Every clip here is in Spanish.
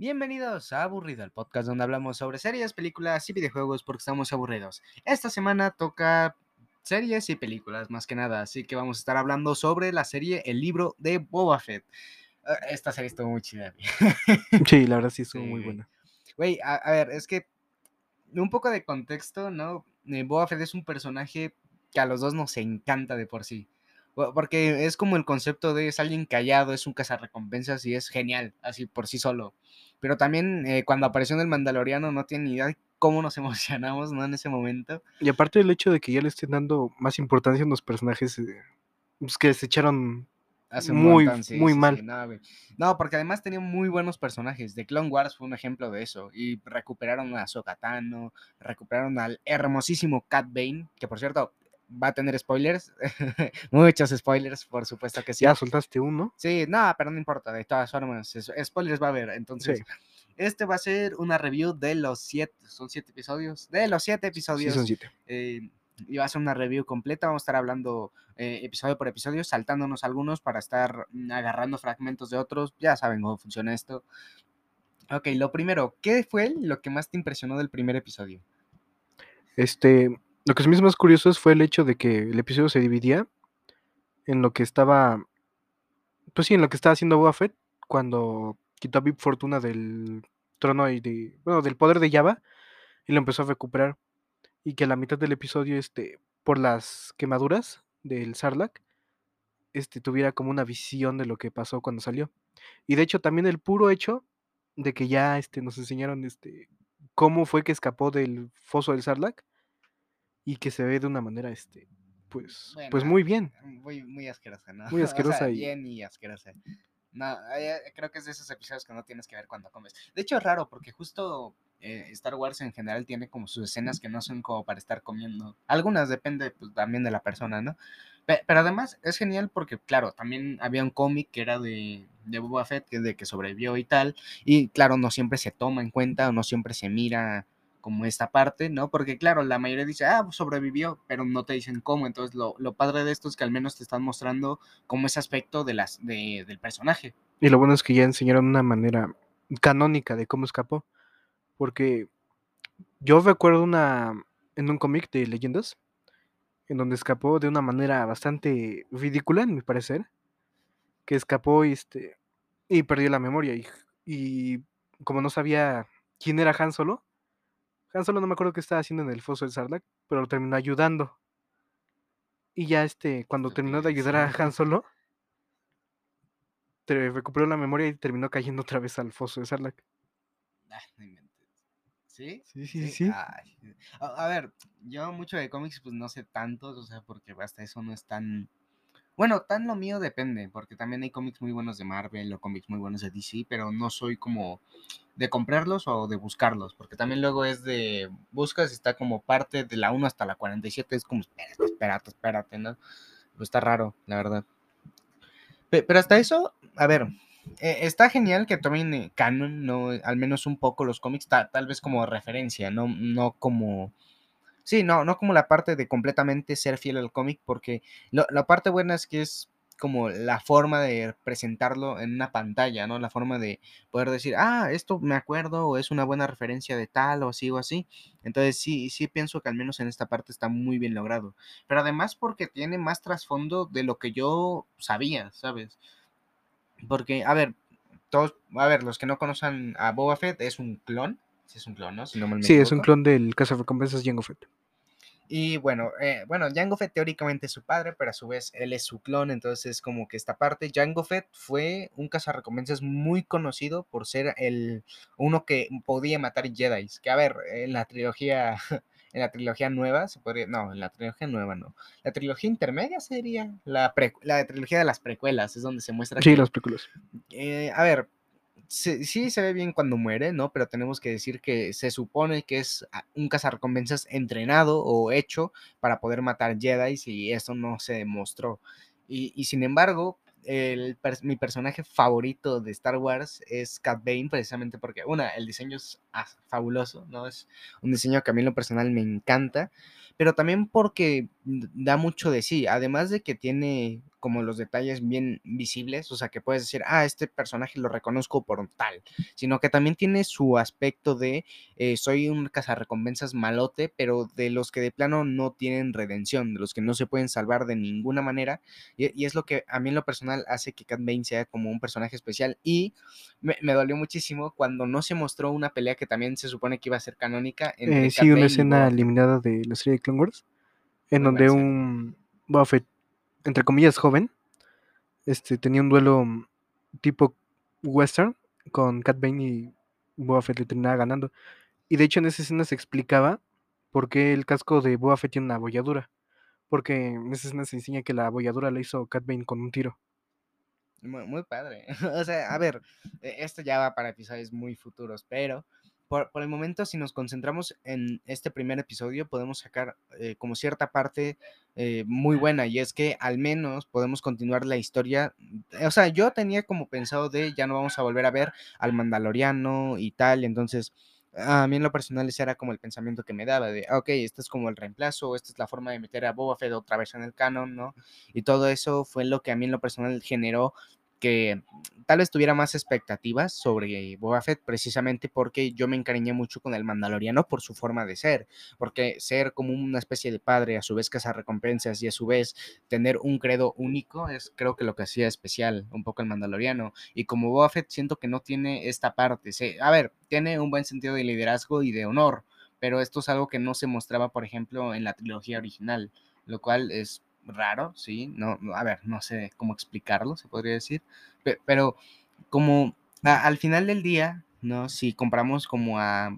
Bienvenidos a Aburrido, el podcast donde hablamos sobre series, películas y videojuegos porque estamos aburridos. Esta semana toca series y películas más que nada, así que vamos a estar hablando sobre la serie El libro de Boba Fett. Ah, Esta serie estuvo muy chida. Sí, la verdad sí estuvo Sí, muy buena. Güey, a, a ver, es que un poco de contexto, ¿no? Eh, Boba Fett es un personaje que a los dos nos encanta de por sí. Porque es como el concepto de es alguien callado, es un cazarrecompensas y es genial, así por sí solo. Pero también eh, cuando apareció en el Mandaloriano no tiene ni idea de cómo nos emocionamos, ¿no? En ese momento. Y aparte del hecho de que ya le estén dando más importancia a los personajes eh, pues, que se echaron Hace muy, montón, sí, muy sí, sí, mal. no, porque además tenía muy buenos personajes. The Clone Wars fue un ejemplo de eso. Y recuperaron a Sokatano, recuperaron al hermosísimo Cat Bane, que por cierto va a tener spoilers. Muchos spoilers, por supuesto que sí. Ya soltaste uno. Sí, no, pero no importa, de todas formas, spoilers va a haber. Entonces, Sí. este va a ser una review de los siete, son siete episodios, de los siete Sí, episodios. son siete. eh, y va a ser una review completa, vamos a estar hablando eh, episodio por episodio, saltándonos algunos para estar mm, agarrando fragmentos de otros. Ya saben cómo funciona esto. Ok, lo primero, ¿qué fue lo que más te impresionó del primer episodio? Este, lo que se me hizo más curioso fue el hecho de que el episodio se dividía en lo que estaba, pues sí, en lo que estaba haciendo Boba Fett cuando quitó a Bib Fortuna del trono y de, bueno, del poder de Java y lo empezó a recuperar. Y que a la mitad del episodio, este, por las quemaduras del Sarlacc, este, tuviera como una visión de lo que pasó cuando salió. Y de hecho también el puro hecho de que ya este, nos enseñaron este, cómo fue que escapó del foso del Sarlacc y que se ve de una manera, este, pues, pues muy bien. Muy, muy asquerosa, ¿no? Muy O sea, asquerosa y- bien y asquerosa. No, eh, creo que es de esos episodios que no tienes que ver cuando comes. De hecho, es raro porque justo eh, Star Wars en general tiene como sus escenas que no son como para estar comiendo. Algunas depende pues, también de la persona, ¿no? Pe- Pero además es genial porque, claro, también había un cómic que era de, de Boba Fett, que es de que sobrevivió y tal. Y claro, no siempre se toma en cuenta o no siempre se mira como esta parte, ¿no? Porque claro, la mayoría dice, ah, pues sobrevivió, pero no te dicen cómo. Entonces lo, lo padre de esto es que al menos te están mostrando como ese aspecto de las, de, del personaje. Y lo bueno es que ya enseñaron una manera canónica de cómo escapó. Porque yo recuerdo una en un cómic de leyendas en donde escapó de una manera bastante ridícula, en mi parecer. Que escapó y, este, y perdió la memoria. Y, y como no sabía quién era Han Solo, Han Solo no me acuerdo qué estaba haciendo en el foso del Sarlacc, pero lo terminó ayudando. Y ya este, cuando terminó de ayudar a. Han Solo, te recuperó la memoria y terminó cayendo otra vez al foso de Sarlacc. Ah, no inventes. ¿Sí? Sí, sí, sí. Ay, A, a ver, yo mucho de cómics pues no sé tantos, o sea, porque hasta eso no es tan... Bueno, tan lo mío depende, porque también hay cómics muy buenos de Marvel o cómics muy buenos de DC, pero no soy como de comprarlos o de buscarlos, porque también luego es de buscas está como parte de la 1 hasta la 47, es como espérate, espérate, espérate, ¿no? Pues está raro, la verdad. Pe- Pero hasta eso, a ver, eh, está genial que tomen eh, canon, no, al menos un poco los cómics, ta- tal vez como referencia, no, no como, sí, no, no como la parte de completamente ser fiel al cómic, porque lo- la parte buena es que es como la forma de presentarlo en una pantalla, ¿no? La forma de poder decir, ah, esto me acuerdo, o es una buena referencia de tal, o así, o así. Entonces sí, sí pienso que al menos en esta parte está muy bien logrado. Pero además porque tiene más trasfondo de lo que yo sabía, ¿sabes? Porque, a ver, todos, a ver, los que no conocen a Boba Fett, es un clon. Sí, es un clon, ¿no? Si Sí, es un clon del cazarrecompensas Jango Fett. Y bueno, eh, bueno, Jango Fett teóricamente es su padre, pero a su vez él es su clon, entonces es como que esta parte, Jango Fett fue un cazarrecompensas muy conocido por ser el uno que podía matar Jedi, que a ver, en la trilogía en la trilogía nueva se podría, no, en la trilogía nueva no. La trilogía intermedia sería la pre- la trilogía de las precuelas, es donde se muestra Sí, que las películas. eh, a ver, se- sí se ve bien cuando muere, ¿no? Pero tenemos que decir que se supone que es un cazarrecompensas entrenado o hecho para poder matar Jedi y eso no se demostró. Y, y sin embargo, el mi personaje favorito de Star Wars es Cat Bane, precisamente porque, una, el diseño es fabuloso, ¿no? Es un diseño que a mí en lo personal me encanta, pero también porque da mucho de sí, además de que tiene como los detalles bien visibles, o sea, que puedes decir, ah, este personaje lo reconozco por tal, sino que también tiene su aspecto de eh, soy un cazarrecompensas malote, pero de los que de plano no tienen redención, de los que no se pueden salvar de ninguna manera, y, es lo que a mí en lo personal hace que Cat Bane sea como un personaje especial, y me, dolió muchísimo cuando no se mostró una pelea que también se supone que iba a ser canónica. Eh, sí, una escena eliminada de la serie de Clone Wars en donde un Buffett, entre comillas, joven, este, tenía un duelo tipo western con Cat Bane y Buffett le terminaba ganando. Y de hecho en esa escena se explicaba por qué el casco de Buffett tiene una abolladura. Porque en esa escena se enseña que la abolladura la hizo Cat Bane con un tiro. Muy, muy padre. o sea, a ver, e, esto ya va para episodios muy futuros, pero por, el momento, si nos concentramos en este primer episodio, podemos sacar eh, como cierta parte eh, muy buena y es que al menos podemos continuar la historia. O sea, yo tenía como pensado de ya no vamos a volver a ver al Mandaloriano y tal, entonces a mí en lo personal ese era como el pensamiento que me daba de, ok, este es como el reemplazo, esta es la forma de meter a Boba Fett otra vez en el canon, ¿no? Y todo eso fue lo que a mí en lo personal generó que tal vez tuviera más expectativas sobre Boba Fett precisamente porque yo me encariñé mucho con el Mandaloriano por su forma de ser, porque ser como una especie de padre, a su vez cazar recompensas y a su vez tener un credo único es creo que lo que hacía especial un poco el Mandaloriano. Y como Boba Fett siento que no tiene esta parte, a ver, tiene un buen sentido de liderazgo y de honor, pero esto es algo que no se mostraba por ejemplo en la trilogía original, lo cual es raro, sí, no, a ver, no sé cómo explicarlo, se podría decir, pero, como al final del día, ¿no? Si compramos como a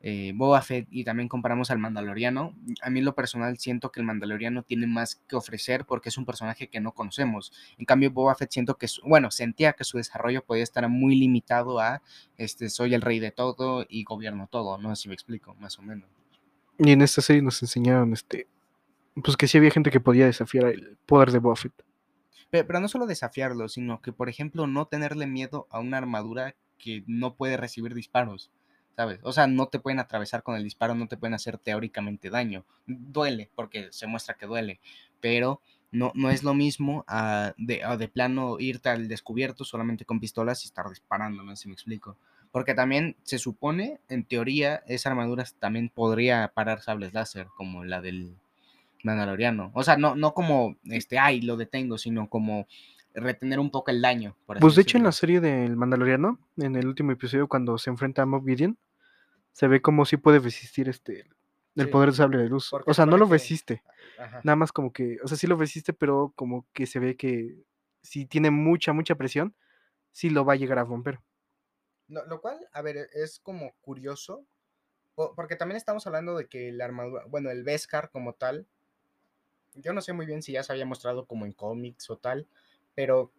eh, Boba Fett y también comparamos al Mandaloriano, a mí lo personal siento que el Mandaloriano tiene más que ofrecer porque es un personaje que no conocemos. En cambio, Boba Fett siento que, bueno, sentía que su desarrollo podía estar muy limitado a, este, soy el rey de todo y gobierno todo, no sé si me explico, más o menos. Y en esta serie nos enseñaron, este, pues que sí había gente que podía desafiar el poder de Buffett. Pero, no solo desafiarlo, sino que, por ejemplo, no tenerle miedo a una armadura que no puede recibir disparos, ¿sabes? O sea, no te pueden atravesar con el disparo, no te pueden hacer teóricamente daño. Duele, porque se muestra que duele, pero no, no es lo mismo a de, de plano irte al descubierto solamente con pistolas y estar disparando, no si me explico. Porque también se supone, en teoría, esa armadura también podría parar sables láser, como la del Mandaloriano. O sea, no, no como, este, ay, lo detengo, sino como retener un poco el daño. pues de hecho en la serie del Mandaloriano, en el último episodio cuando se enfrenta a Mob Gideon, se ve como si puede resistir este el poder de sable de luz. O sea, no lo resiste. Nada más como que, o sea, sí lo resiste, pero como que se ve que si tiene mucha, mucha presión, sí lo va a llegar a romper. Lo, cual, a ver, es como curioso, porque también estamos hablando de que la armadura, bueno, el Beskar como tal, yo no sé muy bien si ya se había mostrado como en cómics o tal, pero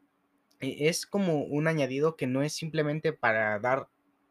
e, es como un añadido que no es simplemente para dar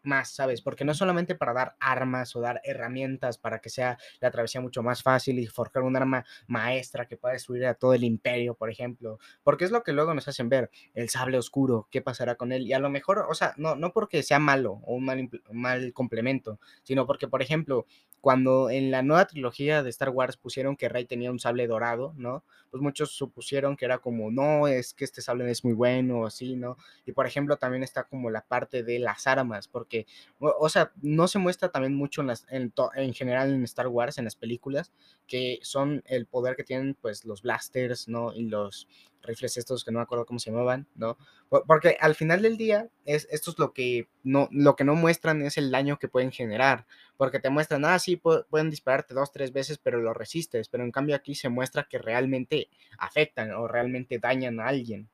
más, ¿sabes? Porque no solamente para dar armas o dar herramientas para que sea la travesía mucho más fácil y forjar un arma maestra que pueda destruir a todo el imperio, por ejemplo, porque es lo que luego nos hacen ver, el sable oscuro, qué pasará con él, y a lo mejor, o sea, no, no porque sea malo o un mal, mal complemento, sino porque, por ejemplo, cuando en la nueva trilogía de Star Wars pusieron que Rey tenía un sable dorado, ¿no? Pues muchos supusieron que era como, no, es que este sable es muy bueno, o así, ¿no? Y por ejemplo, también está como la parte de las armas, porque, o, sea, no se muestra también mucho en, general en Star Wars, en las películas, que son el poder que tienen, pues, los blasters, ¿no? Y los rifles estos que no me acuerdo cómo se llamaban, ¿no? Porque al final del día, es, esto es lo que no, lo que no muestran es el daño que pueden generar, porque te muestran, ah, sí, pueden dispararte dos, tres veces, pero lo resistes, pero en cambio aquí se muestra que realmente afectan o realmente dañan a alguien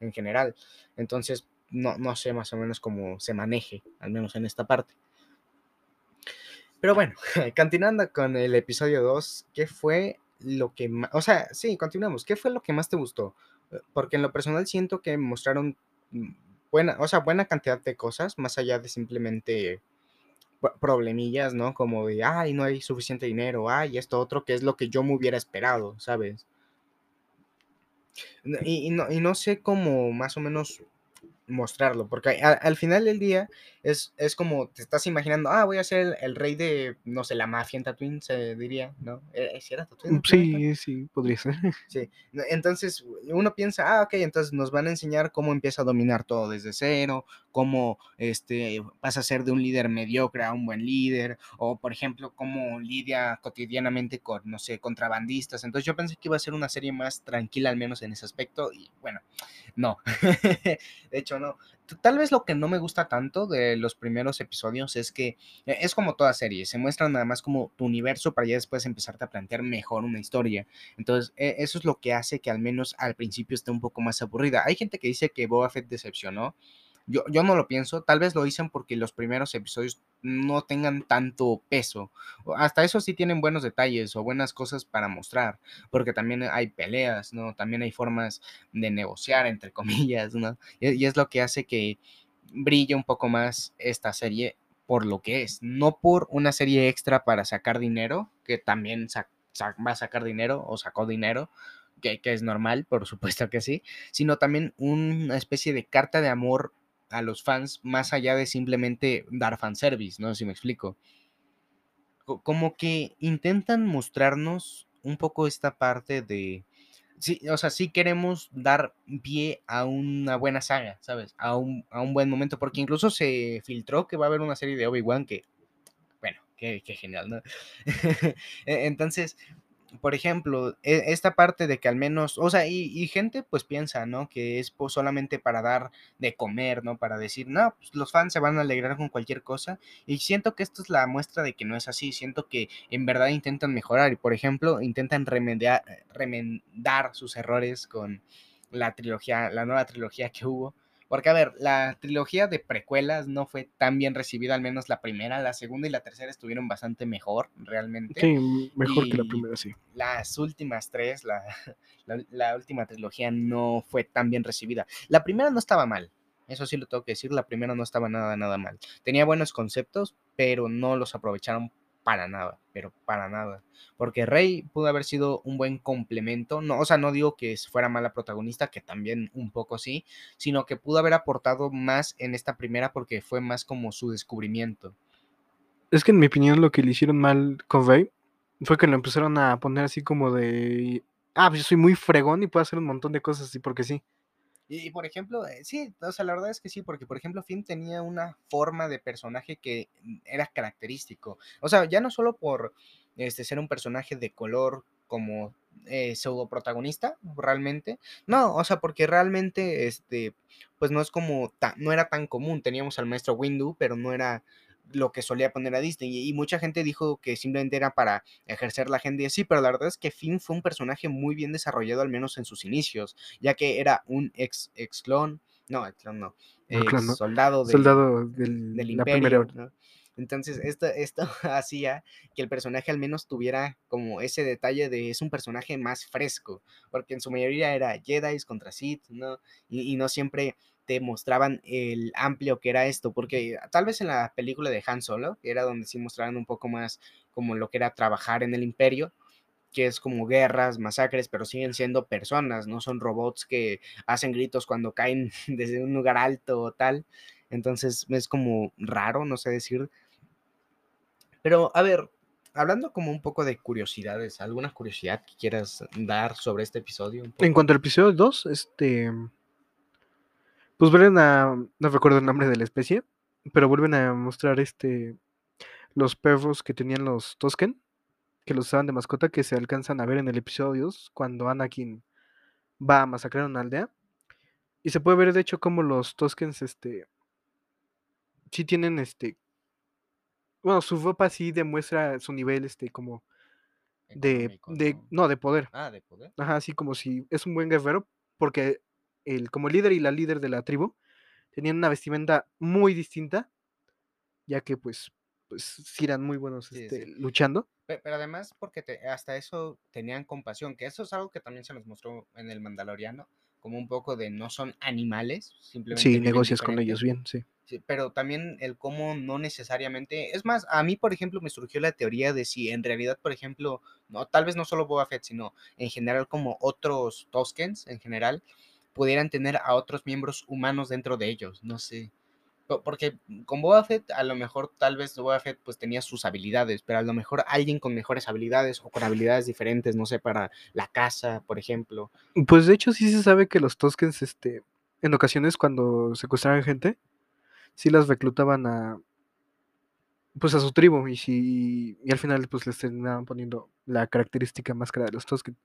en general. Entonces, no, no sé más o menos cómo se maneje, al menos en esta parte. Pero bueno, continuando con el episodio 2, ¿qué fue lo que más, o sea, sí, continuamos, ¿qué fue lo que más te gustó? Porque en lo personal siento que mostraron mm, buena, o sea, buena cantidad de cosas, más allá de simplemente problemillas, ¿no? Como de, ay, no hay suficiente dinero, ay, esto otro, que es lo que yo me hubiera esperado, ¿sabes? Y, no, y no sé cómo más o menos mostrarlo, porque a- al final del día es, es como te estás imaginando, ah, voy a ser el, el rey de, no sé, la mafia en Tatooine, se diría, ¿no? ¿Eh, ¿sí era Tatooine planeta? Sí, sí, podría ser. Sí, entonces uno piensa, ah, ok, entonces nos van a enseñar cómo empieza a dominar todo desde cero, cómo este, pasa a ser de un líder mediocre a un buen líder, o por ejemplo, cómo lidia cotidianamente con, no sé, contrabandistas. Entonces yo pensé que iba a ser una serie más tranquila, al menos en ese aspecto, y bueno, no. de hecho, no. Tal vez lo que no me gusta tanto de los primeros episodios es que eh, es como toda serie, se muestra nada más como tu universo para ya después empezarte a plantear mejor una historia. Entonces, e- eso es lo que hace que al menos al principio esté un poco más aburrida. Hay gente que dice que Boba Fett decepcionó. Yo, yo no lo pienso. Tal vez lo dicen porque los primeros episodios no tengan tanto peso. Hasta eso sí tienen buenos detalles o buenas cosas para mostrar. Porque también hay peleas, ¿no? También hay formas de negociar, entre comillas, ¿no? Y, es lo que hace que brille un poco más esta serie por lo que es. No por una serie extra para sacar dinero, que también sa- va a sacar dinero o sacó dinero, que, que es normal, por supuesto que sí, sino también una especie de carta de amor a los fans más allá de simplemente dar fanservice, no si me explico. Co- Como que intentan mostrarnos un poco esta parte de... Sí, o sea, sí queremos dar pie a una buena saga, ¿sabes? A un, a un buen momento, porque incluso se filtró que va a haber una serie de Obi-Wan que, bueno, qué, qué genial, ¿no? E- Entonces, por ejemplo, e- esta parte de que al menos, o sea, y, y gente pues piensa, ¿no? Que es pues, solamente para dar de comer, ¿no? Para decir, no, pues los fans se van a alegrar con cualquier cosa. Y siento que esto es la muestra de que no es así. Siento que en verdad intentan mejorar y, por ejemplo, intentan remediar, remendar sus errores con la trilogía, la nueva trilogía que hubo. Porque, a ver, la trilogía de precuelas no fue tan bien recibida, al menos la primera, la segunda y la tercera estuvieron bastante mejor, realmente Sí, mejor que la primera, sí. las últimas tres, la, la, la última trilogía no fue tan bien recibida. La primera no estaba mal, eso sí lo tengo que decir, la primera no estaba nada, nada mal. Tenía buenos conceptos, pero no los aprovecharon para nada, pero para nada. Porque Rey pudo haber sido un buen complemento, no, o sea, no digo que fuera mala protagonista, que también un poco sí, sino que pudo haber aportado más en esta primera porque fue más como su descubrimiento. Es que en mi opinión lo que le hicieron mal con Rey fue que lo empezaron a poner así como de... Ah, pues yo soy muy fregón y puedo hacer un montón de cosas así porque sí. Y, por ejemplo, eh, sí, o sea, la verdad es que sí, porque por ejemplo Finn tenía una forma de personaje que era característico. O sea, ya no solo por este, ser un personaje de color como eh, pseudo protagonista, realmente. No, o sea, porque realmente, este, pues no es como, ta- no era tan común. Teníamos al maestro Windu, pero no era lo que solía poner a Disney. Y, y mucha gente dijo que simplemente era para ejercer la agenda y así, pero la verdad es que Finn fue un personaje muy bien desarrollado, al menos en sus inicios ya que era un ex, ex clon, no, ex clon no, ex soldado del, Soldado del, del la primera imperio. Entonces, esto, esto hacía que el personaje al menos tuviera como ese detalle de es un personaje más fresco, porque en su mayoría era Jedi contra Sith, ¿no? Y, y no siempre te mostraban el amplio que era esto, porque tal vez en la película de Han Solo, que era donde sí mostraban un poco más como lo que era trabajar en el imperio, que es como guerras, masacres, pero siguen siendo personas, no son robots que hacen gritos cuando caen desde un lugar alto o tal. Entonces es como raro, no sé decir. Pero a ver, hablando como un poco de curiosidades, ¿alguna curiosidad que quieras dar sobre este episodio? En cuanto al episodio 2, este... Pues vuelven a... No recuerdo el nombre de la especie, pero vuelven a mostrar este... Los perros que tenían los Tosken, que los usaban de mascota, que se alcanzan a ver en el episodio 2, cuando Anakin va a masacrar una aldea. Y se puede ver, de hecho, como los Toskens, este... Sí tienen, este... Bueno, su ropa sí demuestra su nivel, este, como... De, Económico, de, ¿no? no, de poder. Ah, de poder. Ajá, así como si es un buen guerrero, porque el, como líder y la líder de la tribu tenían una vestimenta muy distinta, ya que pues, pues sí eran muy buenos Sí, este, sí. luchando. Pe- Pero además, porque te- hasta eso tenían compasión, que eso es algo que también se nos mostró en el Mandaloriano, como un poco de no son animales, simplemente Sí, negocias con ellos bien, sí. Sí, pero también el cómo no necesariamente. Es más, a mí, por ejemplo, me surgió la teoría de si en realidad, por ejemplo, no, tal vez no solo Boba Fett, sino en general como otros Toskens en general, pudieran tener a otros miembros humanos dentro de ellos, no sé. Po- Porque con Boba Fett, a lo mejor tal vez Boba Fett pues tenía sus habilidades, pero a lo mejor alguien con mejores habilidades o con habilidades diferentes, no sé, para la caza, por ejemplo. Pues de hecho sí se sabe que los Toskens, este, en ocasiones cuando secuestraban gente, sí las reclutaban a, pues a su tribu y si, y al final pues les terminaban poniendo la característica máscara de los Tosken.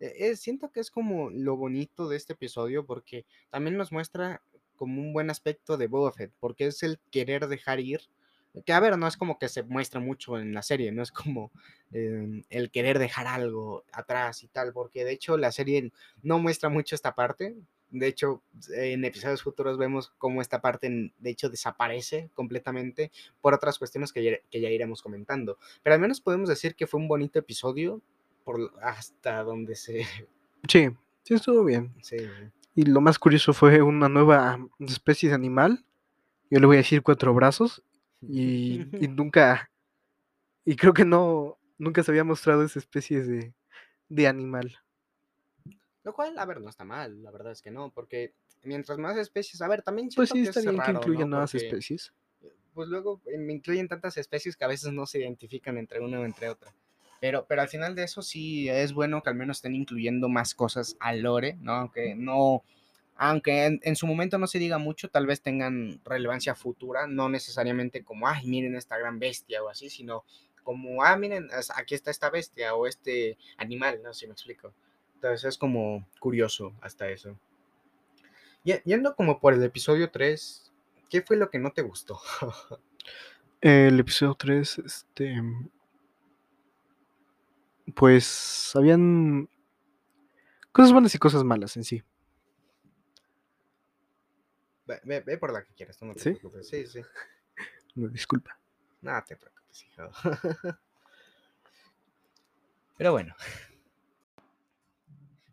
Eh, eh, siento que es como lo bonito de este episodio porque también nos muestra como un buen aspecto de Boba Fett, porque es el querer dejar ir. Que a ver, no es como que se muestra mucho en la serie, no es como eh, el querer dejar algo atrás y tal, porque de hecho la serie no muestra mucho esta parte. De hecho, en episodios futuros vemos cómo esta parte, de hecho, desaparece completamente por otras cuestiones que ya, que ya iremos comentando. Pero al menos podemos decir que fue un bonito episodio por hasta donde se, Sí, sí estuvo bien. se Y lo más curioso fue una nueva especie de animal. Yo le voy a decir cuatro brazos. Y, y nunca, y creo que no, nunca se había mostrado esa especie de, de animal. Lo cual, a ver, no está mal, la verdad es que no, porque mientras más especies, a ver, también Pues sí, que está es bien que incluyan ¿no? nuevas Porque, especies. Pues luego me incluyen tantas especies que a veces no se identifican entre una o entre otra. Pero, pero al final de eso sí es bueno que al menos estén incluyendo más cosas al lore, ¿no? Aunque no, aunque en, en su momento no se diga mucho, tal vez tengan relevancia futura, no necesariamente como, ay, miren esta gran bestia o así, sino como, ah, miren, aquí está esta bestia o este animal, no sé si me explico. Entonces es como curioso hasta eso. Y- Yendo como por el episodio 3, ¿qué fue lo que no te gustó? El episodio 3, este. Pues habían cosas buenas y cosas malas en sí. Ve, ve- ve por la que quieras, no te ¿Sí? preocupes. Sí, sí. Una disculpa. No te preocupes, hijo. Pero bueno.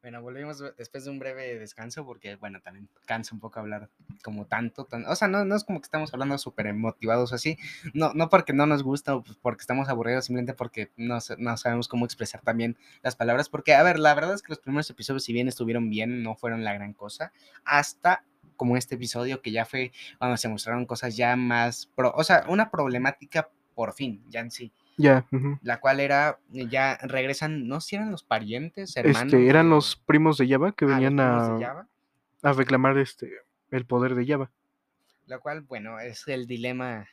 Bueno, volvimos ve- después de un breve descanso porque, bueno, también cansa un poco hablar como tanto. tan- o sea, no, no es como que estamos hablando súper motivados así. No, no porque no nos gusta o pues porque estamos aburridos, simplemente porque no, no sabemos cómo expresar también las palabras. Porque, a ver, la verdad es que los primeros episodios, si bien estuvieron bien, no fueron la gran cosa. Hasta como este episodio que ya fue cuando se mostraron cosas ya más, pro- o sea, una problemática por fin, ya en sí, Ya, la cual era, eh, ya regresan, no sé si eran los parientes, hermanos. Este, eran los primos de Java que ah, venían a, a reclamar este el poder de Java. lo cual, bueno, es el dilema.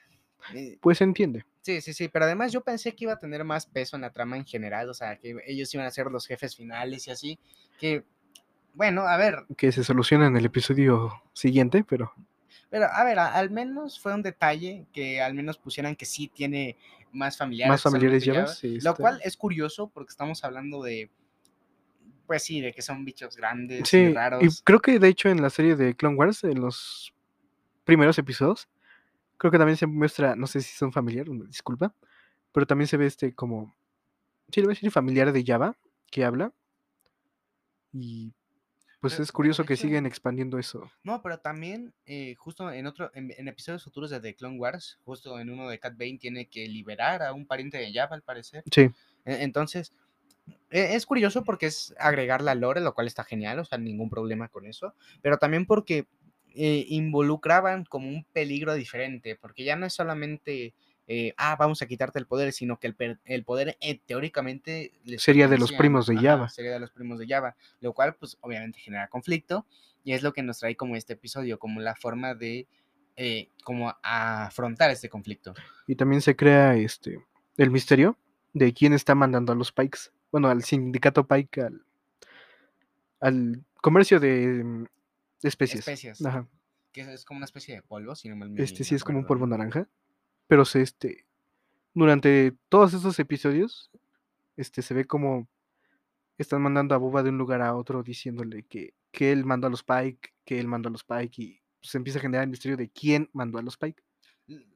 eh, Pues se entiende. Sí, sí, sí, pero además yo pensé que iba a tener más peso en la trama en general, o sea, que ellos iban a ser los jefes finales y así, que, bueno, a ver, Que se soluciona en el episodio siguiente, pero Pero, a ver, a- al menos fue un detalle que al menos pusieran que sí tiene más familiares. Más familiares Java, sí, Lo está- cual es curioso porque estamos hablando de, pues sí, de que son bichos grandes Sí, y raros. creo que de hecho en la serie de Clone Wars, en los primeros episodios, creo que también se muestra, no sé si son familiares, una disculpa, pero también se ve este como, sí, le voy a decir familiar de Java que habla. Y pues Pero- es curioso que hecho- siguen expandiendo eso. No, pero también, eh, justo en otro, en, en episodios futuros de The Clone Wars, justo en uno de Cat Bane tiene que liberar a un pariente de Java, al parecer. Sí, E- Entonces, e- es curioso porque es agregar la lore, lo cual está genial, o sea, ningún problema con eso, pero también porque eh, involucraban como un peligro diferente, porque ya no es solamente, eh, ah, vamos a quitarte el poder, sino que el, el poder eh, teóricamente Sería de los primos de ajá, Java. Sería de los primos de Java, lo cual pues obviamente genera conflicto y es lo que nos trae como este episodio, como la forma de... eh, como afrontar este conflicto. y también se crea este el misterio de quién está mandando a los Pikes. Bueno, al sindicato Pike, al, al comercio de, mm, de especies. Especias. Ajá. Que es- como una especie de polvo, si no mal me Este sí es como un polvo naranja. Pero este. Durante todos estos episodios. Este se ve como están mandando a Boba de un lugar a otro diciéndole que, que él mandó a los Pike, que él mandó a los Pike. Y se empieza a generar el misterio de quién mandó a los Pike.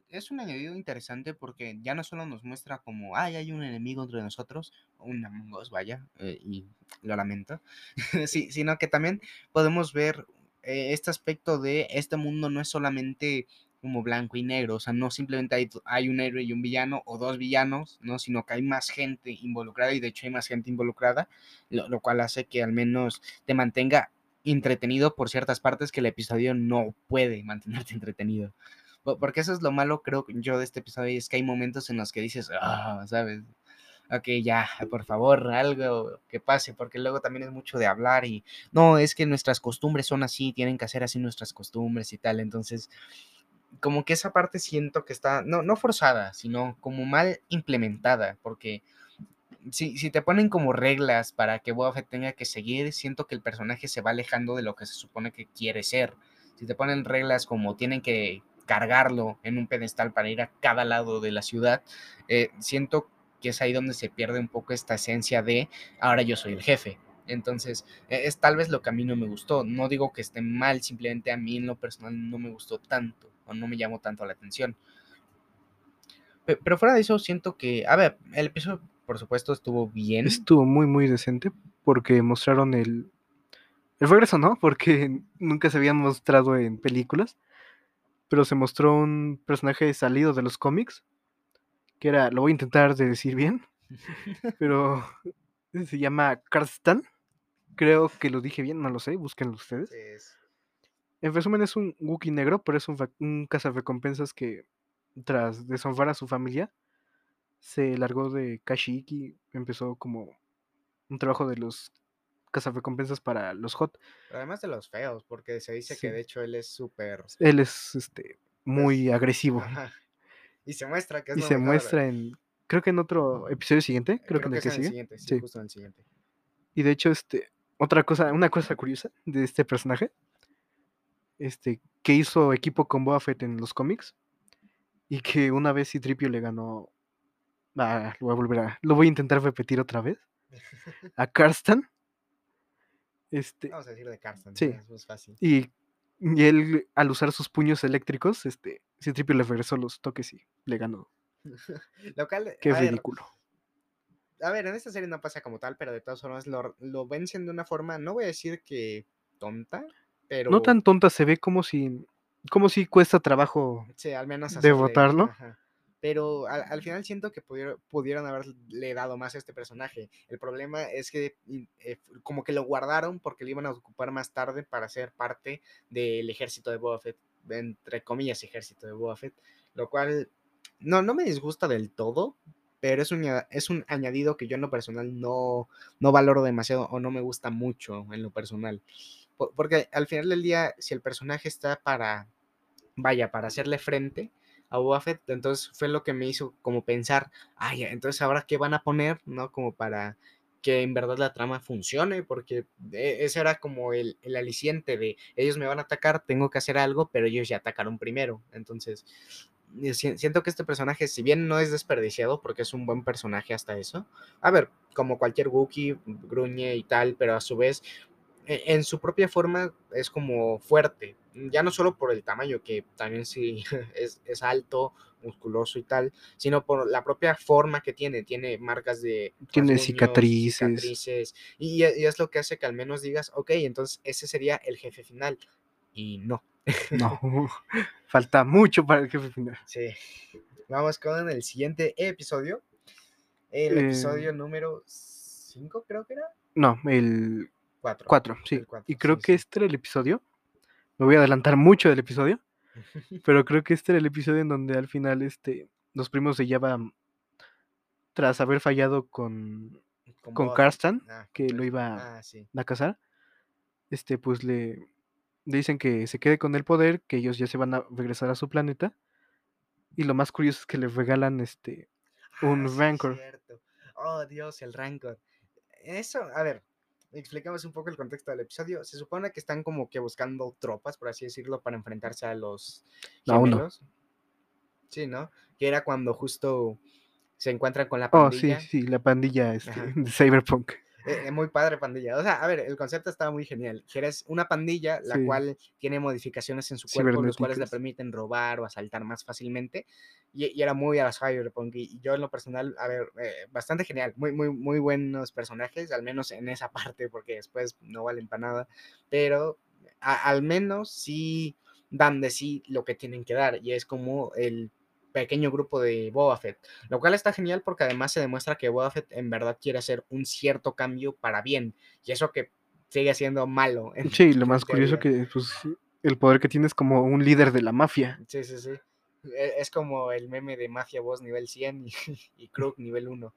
Es un añadido interesante porque ya no solo nos muestra como, ay, hay un enemigo entre nosotros, un Among vaya, eh, y lo lamento, sí, sino que también podemos ver eh, este aspecto de este mundo no es solamente como blanco y negro, o sea, no simplemente hay, hay un héroe y un villano o dos villanos, ¿no? Sino que hay más gente involucrada y de hecho hay más gente involucrada, lo, lo cual hace que al menos te mantenga entretenido por ciertas partes que el episodio no puede mantenerte entretenido. Porque eso es lo malo, creo yo, de este episodio, es que hay momentos en los que dices, ah, ¿sabes? ok, ya, por favor, algo que pase, porque luego también es mucho de hablar y no, es que nuestras costumbres son así, tienen que hacer así nuestras costumbres y tal, entonces como que esa parte siento que está, no, no forzada, sino como mal implementada, porque si, si te ponen como reglas para que Boba tenga que seguir, siento que el personaje se va alejando de lo que se supone que quiere ser. Si te ponen reglas como tienen que cargarlo en un pedestal para ir a cada lado de la ciudad, eh, siento que es ahí donde se pierde un poco esta esencia de ahora yo soy el jefe. Entonces, e, es tal vez lo que a mí no me gustó. No digo que esté mal, simplemente a mí en lo personal no me gustó tanto o no me llamó tanto la atención. Pero fuera de eso, siento que, a ver, el episodio, por supuesto, estuvo bien. Estuvo muy, muy decente porque mostraron el, el regreso, ¿no? Porque nunca se habían mostrado en películas, pero se mostró un personaje salido de los cómics que era, lo voy a intentar de decir bien, pero se llama Karstan. Creo que lo dije bien, no lo sé, búsquenlo ustedes. En resumen, es un Wookiee negro, pero es un, un cazarrecompensas que, tras deshonrar a su familia, se largó de Kashyyyk y empezó como un trabajo de los cazarrecompensas para los Hot. además de los feos, porque se dice que de hecho él es súper... Él es este, muy agresivo. Y se muestra que es Y se muestra en. Creo que en otro episodio siguiente. Creo, que en el que, sigue. siguiente, sí, justo en el siguiente. Y de hecho, este. Otra cosa, una cosa curiosa de este personaje. Este. Que hizo equipo con Boba Fett en los cómics. Y que una vez Citripio le ganó. Ah, lo voy a volver a. Lo voy a intentar repetir otra vez. A Karstan. Este. Vamos a decir de Karstan. Sí. Es más fácil. Y y él, al usar sus puños eléctricos, este, Citripio le regresó los toques y le ganó. Qué ridículo. a ver, en esta serie no pasa como tal, pero de todas formas lo, lo vencen de una forma, no voy a decir que tonta, pero... No tan tonta, se ve como si, como si cuesta trabajo sí, al menos derrotarlo pero al, final siento que pudieron, haberle dado más a este personaje. El problema es que eh, como que lo guardaron porque lo iban a ocupar más tarde para ser parte del ejército de Boba Fett, entre comillas ejército de Boba Fett, lo cual no, no me disgusta del todo, pero es un, es un añadido que yo en lo personal no, no valoro demasiado o no me gusta mucho en lo personal. Porque al final del día, si el personaje está para, vaya, para hacerle frente, a Boba Entonces fue lo que me hizo como pensar, ay, entonces ahora qué van a poner, ¿no? Como para que en verdad la trama funcione, porque e, ese era como el, el, aliciente de ellos me van a atacar, tengo que hacer algo, pero ellos ya atacaron primero. Entonces, siento que este personaje, si bien no es desperdiciado, porque es un buen personaje hasta eso, a ver, como cualquier Wookiee, gruñe y tal, pero a su vez en su propia forma es como fuerte, ya no solo por el tamaño, que también sí es, alto, musculoso y tal, sino por la propia forma que tiene, tiene marcas de... Tiene cicatrices. y, es lo que hace que al menos digas, ok, entonces ese sería el jefe final. Y no. No, falta mucho para el jefe final. Sí. Vamos con el siguiente episodio. El episodio eh, número 5 creo que era. No, el Cuatro. sí. y creo que este era el episodio. Me voy a adelantar mucho del episodio. pero creo que este era el episodio en donde al final este, los primos de Java, tras haber fallado con, con, Karstan, ah, que lo iba ah, a casar, este, pues le, le dicen que se quede con el poder, que ellos ya se van a regresar a su planeta. Y lo más curioso es que les regalan este un ah, Rancor. oh, Dios, el Rancor. Eso, a ver, explicamos un poco el contexto del episodio. Se supone que están como que buscando tropas, por así decirlo, para enfrentarse a los gemelos. Sí, ¿no? Que era cuando justo se encuentran con la pandilla. Oh, sí, sí, la pandilla este, de Cyberpunk. Eh, muy padre pandilla. O sea, a ver, el concepto estaba muy genial. Eres una pandilla la cual tiene modificaciones en su cuerpo, los cuales le permiten robar o asaltar más fácilmente. Y, era muy a la Cyberpunk. Y, yo en lo personal, a ver, eh, bastante genial. Muy, muy, muy buenos personajes, al menos en esa parte, porque después no valen para nada. Pero al menos sí dan de sí lo que tienen que dar. Y es como el pequeño grupo de Boba Fett, lo cual está genial porque además se demuestra que Boba Fett en verdad quiere hacer un cierto cambio para bien, y eso que sigue siendo malo. Sí, lo más curioso que pues el poder que tiene es como un líder de la mafia. Sí, sí, sí. E- Es como el meme de Mafia Boss nivel 100 y, y Crook nivel 1.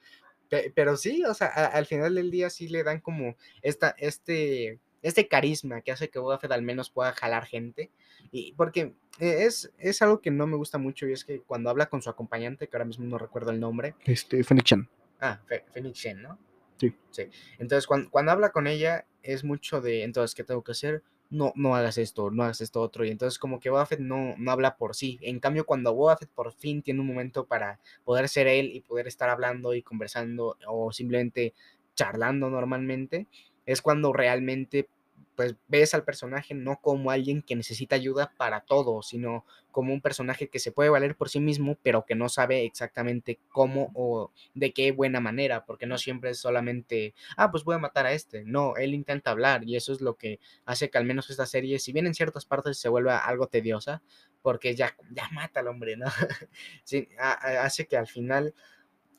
Pe- Pero sí, o sea, al final del día sí le dan como esta, este, este carisma que hace que Boba Fett al menos pueda jalar gente. Y porque eh, es, es algo que no me gusta mucho y es que cuando habla con su acompañante, que ahora mismo no recuerdo el nombre, Este, Chan. ah, Fe- Phoenix Shen, ¿no? Sí. Sí. Entonces, cuando, cuando habla con ella, es mucho de, entonces, ¿qué tengo que hacer? No, no hagas esto, no hagas esto otro. Y entonces, como que Boba Fett no, no habla por sí. En cambio, cuando Boba Fett por fin tiene un momento para poder ser él y poder estar hablando y conversando o simplemente charlando normalmente, es cuando realmente pues ves al personaje no como alguien que necesita ayuda para todo, sino como un personaje que se puede valer por sí mismo, pero que no sabe exactamente cómo o de qué buena manera, porque no siempre es solamente, ah, pues voy a matar a este. No, él intenta hablar y eso es lo que hace que al menos esta serie, si bien en ciertas partes se vuelva algo tediosa, porque ya, ya mata al hombre, ¿no? sí, hace que al final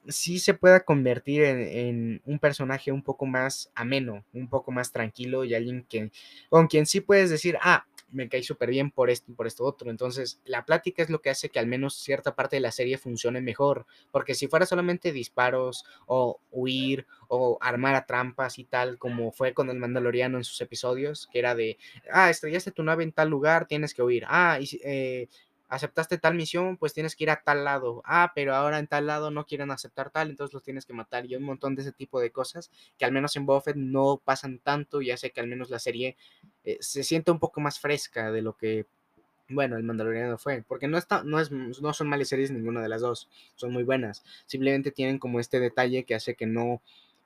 sí se pueda convertir en, un personaje un poco más ameno, un poco más tranquilo y alguien que, con quien sí puedes decir, ah, me cae súper bien por esto y por esto otro. Entonces, la plática es lo que hace que al menos cierta parte de la serie funcione mejor, porque si fuera solamente disparos o huir o armar a trampas y tal, como fue con el Mandaloriano en sus episodios, que era de, ah, estrellaste tu nave en tal lugar, tienes que huir, ah, y, eh, aceptaste tal misión, pues tienes que ir a tal lado. Ah, pero ahora en tal lado no quieren aceptar tal, entonces los tienes que matar. Y un montón de ese tipo de cosas que al menos en Buffett no pasan tanto y hace que al menos la serie eh, se sienta un poco más fresca de lo que, bueno, el Mandaloriano fue. Porque no, está, no, es, no son malas series ninguna de las dos, son muy buenas. Simplemente tienen como este detalle que hace que no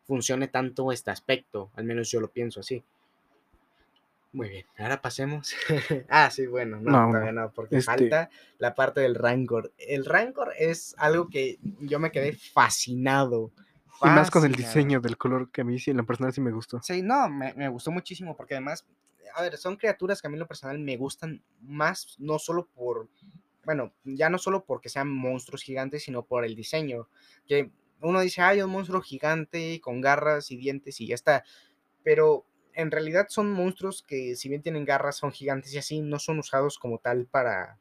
funcione tanto este aspecto, al menos yo lo pienso así. Muy bien, ahora pasemos. ah, sí, bueno, no, No, todavía no, porque este- falta la parte del Rancor. El Rancor es algo que yo me quedé fascinado. Y más con el diseño del color que a mí sí, en lo personal sí me gustó. Sí, no, me, me gustó muchísimo porque además, a ver, son criaturas que a mí en lo personal me gustan más, no solo por, bueno, ya no solo porque sean monstruos gigantes, sino por el diseño. Que uno dice, ay, un monstruo gigante con garras y dientes y ya está. Pero en realidad son monstruos que si bien tienen garras, son gigantes y así, no son usados como tal para...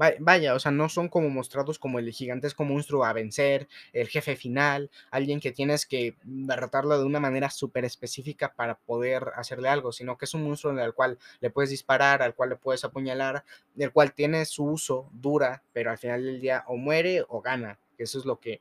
Va- Vaya, o sea, no son como mostrados como el gigantesco monstruo a vencer, el jefe final, alguien que tienes que derrotarlo de una manera súper específica para poder hacerle algo, sino que es un monstruo al cual le puedes disparar, al cual le puedes apuñalar, el cual tiene su uso, dura, pero al final del día o muere o gana, que eso es lo que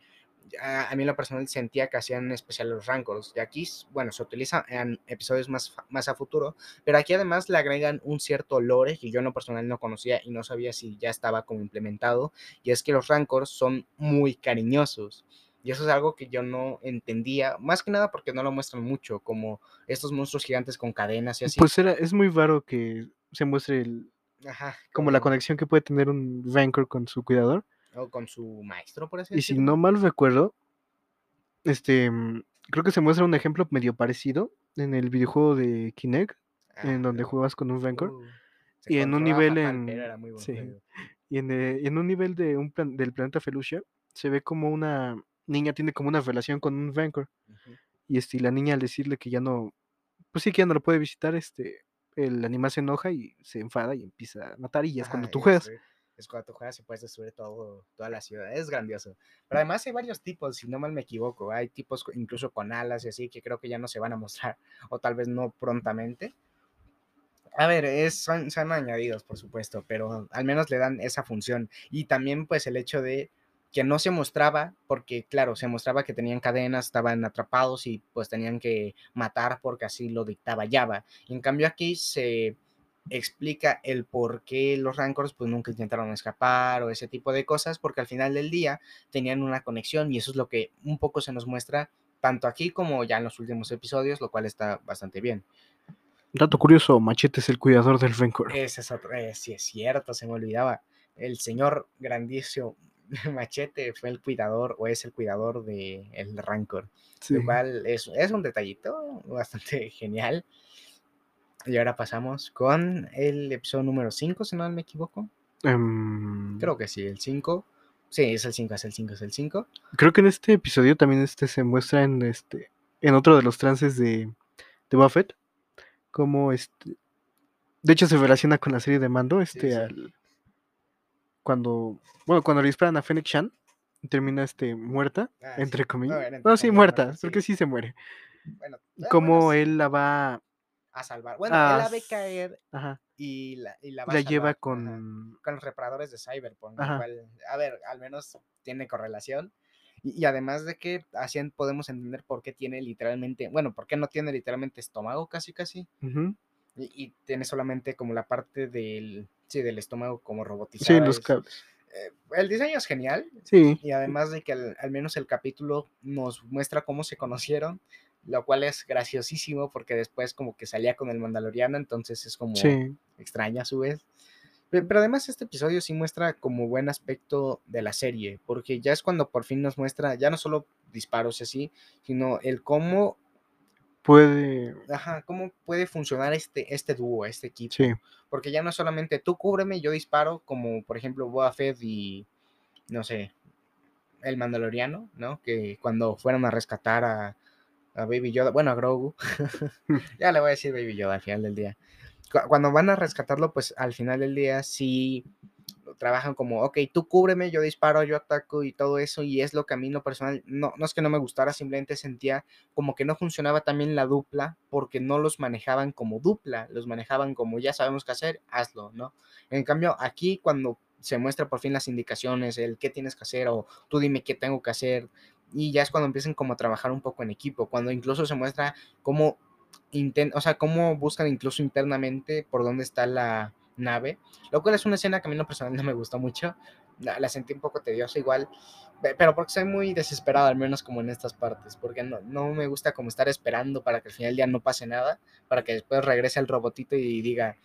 a, a mí en lo personal sentía que hacían especial los Rancors. Y aquí, bueno, se utiliza en episodios más, más a futuro, pero aquí además le agregan un cierto lore que yo en lo personal no conocía y no sabía si ya estaba como implementado, y es que los Rancors son muy cariñosos. Y eso es algo que yo no entendía, más que nada porque no lo muestran mucho, como estos monstruos gigantes con cadenas y así. Pues era, es muy raro que se muestre el, Ajá, como la conexión que puede tener un Rancor con su cuidador. O con su maestro, por así Y si decirlo. no mal recuerdo, este, mm, creo que se muestra un ejemplo medio parecido en el videojuego de Kinect, en donde Ah, juegas con un Rancor. uh, y en un nivel en- era muy sí. Y en, eh, en un nivel de un plan- del planeta Felucia, se ve como una niña tiene como una relación con un Rancor. Ujú. Y este, y la niña al decirle que ya no, pues sí que ya no lo puede visitar, este, el animal se enoja y se enfada y empieza a matar y ya es cuando Ajá, tú juegas. Es cuando tú juegas y puedes destruir todo, toda la ciudad. Es grandioso. Pero además hay varios tipos, si no mal me equivoco. Hay tipos incluso con alas y así que creo que ya no se van a mostrar. O tal vez no prontamente. A ver, es, son, son añadidos, por supuesto, pero al menos le dan esa función. Y también pues el hecho de que no se mostraba, porque claro, se mostraba que tenían cadenas, estaban atrapados y pues tenían que matar porque así lo dictaba Java. Y en cambio aquí se explica el por qué los Rancors pues nunca intentaron escapar o ese tipo de cosas, porque al final del día tenían una conexión y eso es lo que un poco se nos muestra tanto aquí como ya en los últimos episodios, lo cual está bastante bien. Dato curioso, Machete es el cuidador del Rancor. Ese es otro, eh, sí es cierto, se me olvidaba. El señor grandísimo Machete fue el cuidador o es el cuidador de el Rancor. Sí. Lo cual es, es un detallito bastante genial. Y ahora pasamos con el episodio número 5, si no me equivoco. Em, Creo que sí, el 5. Sí, es el 5, es el 5, es el 5. creo que en este episodio también este se muestra en este en otro de los trances de, de Buffett, como este, de hecho se relaciona con la serie de Mando, este, sí. al, cuando, bueno, cuando le disparan a Fennec Shan, termina este, muerta, Ah, entre sí. comillas. Entre No, sí, muerta, porque sí. se muere. Bueno, ah, Como bueno, él la va, a salvar. Bueno, Ah, él la ve caer ajá, y la, y la va a la lleva salvar, ajá, con, con los reparadores de Cyberpunk. cual, a ver, al menos tiene correlación. Y, y además de que así podemos entender por qué tiene literalmente, bueno, por qué no tiene literalmente estómago casi casi. ujú, Y, y tiene solamente como la parte del, sí, del estómago como sí, robotizada. los es- cables. eh, el diseño es genial. Sí, Y además de que al, al menos el capítulo nos muestra cómo se conocieron, lo cual es graciosísimo porque después como que salía con el mandaloriano, entonces es como sí, extraña a su vez. Pe- Pero además este episodio sí muestra como buen aspecto de la serie, porque ya es cuando por fin nos muestra ya no solo disparos y así, sino el cómo, puede, ajá, cómo puede funcionar este, este dúo, este equipo. sí, Porque ya no es solamente tú cúbreme, yo disparo, como por ejemplo Boba Fett y, no sé, el Mandaloriano, ¿no? Que cuando fueron a rescatar a, a Baby Yoda, bueno, a Grogu, ya le voy a decir Baby Yoda al final del día. Cu- Cuando van a rescatarlo, pues al final del día sí trabajan como, ok, tú cúbreme, yo disparo, yo ataco y todo eso, y es lo que a mí en lo personal, no, no es que no me gustara, simplemente sentía como que no funcionaba también la dupla, porque no los manejaban como dupla, los manejaban como ya sabemos qué hacer, hazlo, ¿no? En cambio, aquí cuando se muestra por fin las indicaciones, el qué tienes que hacer, o tú dime qué tengo que hacer, y ya es cuando empiezan como a trabajar un poco en equipo, cuando incluso se muestra cómo inten- o sea, cómo buscan incluso internamente por dónde está la nave, lo cual es una escena que a mí en lo personal no me gustó mucho, la, la sentí un poco tediosa igual, pe- pero porque soy muy desesperado, al menos como en estas partes, porque no, no me gusta como estar esperando para que al final día no pase nada, para que después regrese el robotito y diga,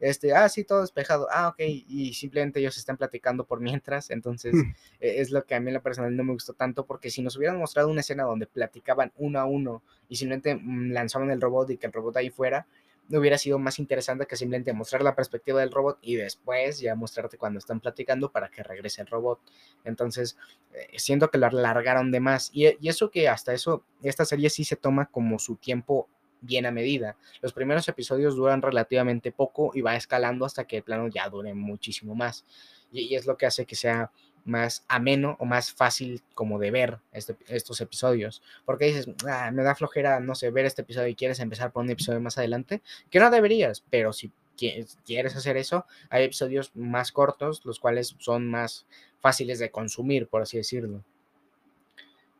este, ah, sí, todo despejado, ah, ok, y simplemente ellos están platicando por mientras, entonces Mm. eh, es lo que a mí en lo personal no me gustó tanto, porque si nos hubieran mostrado una escena donde platicaban uno a uno y simplemente mm, lanzaban el robot y que el robot ahí fuera, hubiera sido más interesante que simplemente mostrar la perspectiva del robot y después ya mostrarte cuando están platicando para que regrese el robot. Entonces, eh, siento que lo alargaron de más. Y, y eso que hasta eso, esta serie sí se toma como su tiempo bien a medida. Los primeros episodios duran relativamente poco y va escalando hasta que el plano ya dure muchísimo más. Y, es lo que hace que sea más ameno o más fácil como de ver este- estos episodios. Porque dices, "Ah, me da flojera, no sé, ver este episodio y quieres empezar por un episodio más adelante, que no deberías, pero si qui- quieres hacer eso, hay episodios más cortos, los cuales son más fáciles de consumir, por así decirlo.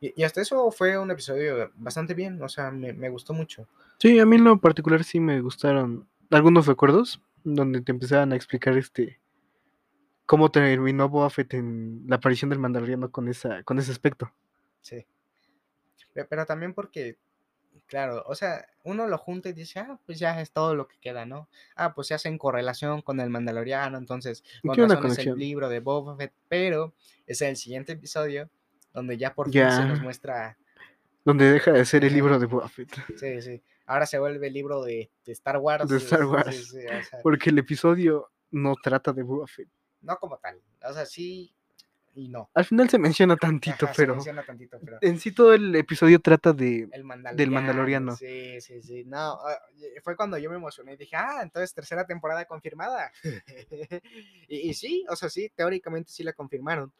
Y, y hasta eso fue un episodio bastante bien, o sea, me, me gustó mucho. Sí, a mí en lo particular sí me gustaron algunos recuerdos donde te empezaban a explicar este cómo terminó Boba Fett en la aparición del Mandaloriano con esa con ese aspecto. Sí. Pe- Pero también porque, claro, o sea, uno lo junta y dice, ah, pues ya es todo lo que queda, ¿no? Ah, pues se hace en correlación con el Mandaloriano, entonces, con razón es el libro de Boba Fett, pero es el siguiente episodio donde ya por fin se nos muestra, donde deja de ser el libro de Boba Fett. sí, sí, ahora se vuelve el libro de, de Star Wars. De Star sí, Wars. sí, o sea, Porque el episodio no trata de Boba Fett. no como tal, o sea, sí y no. Al final se menciona tantito, Ajá, se pero menciona tantito, pero... en sí todo el episodio trata de El Mandaloriano. del Mandaloriano. Sí, sí, sí. No, ah, fue cuando yo me emocioné y dije, ah, entonces tercera temporada confirmada. y, y sí, o sea, sí, teóricamente sí la confirmaron.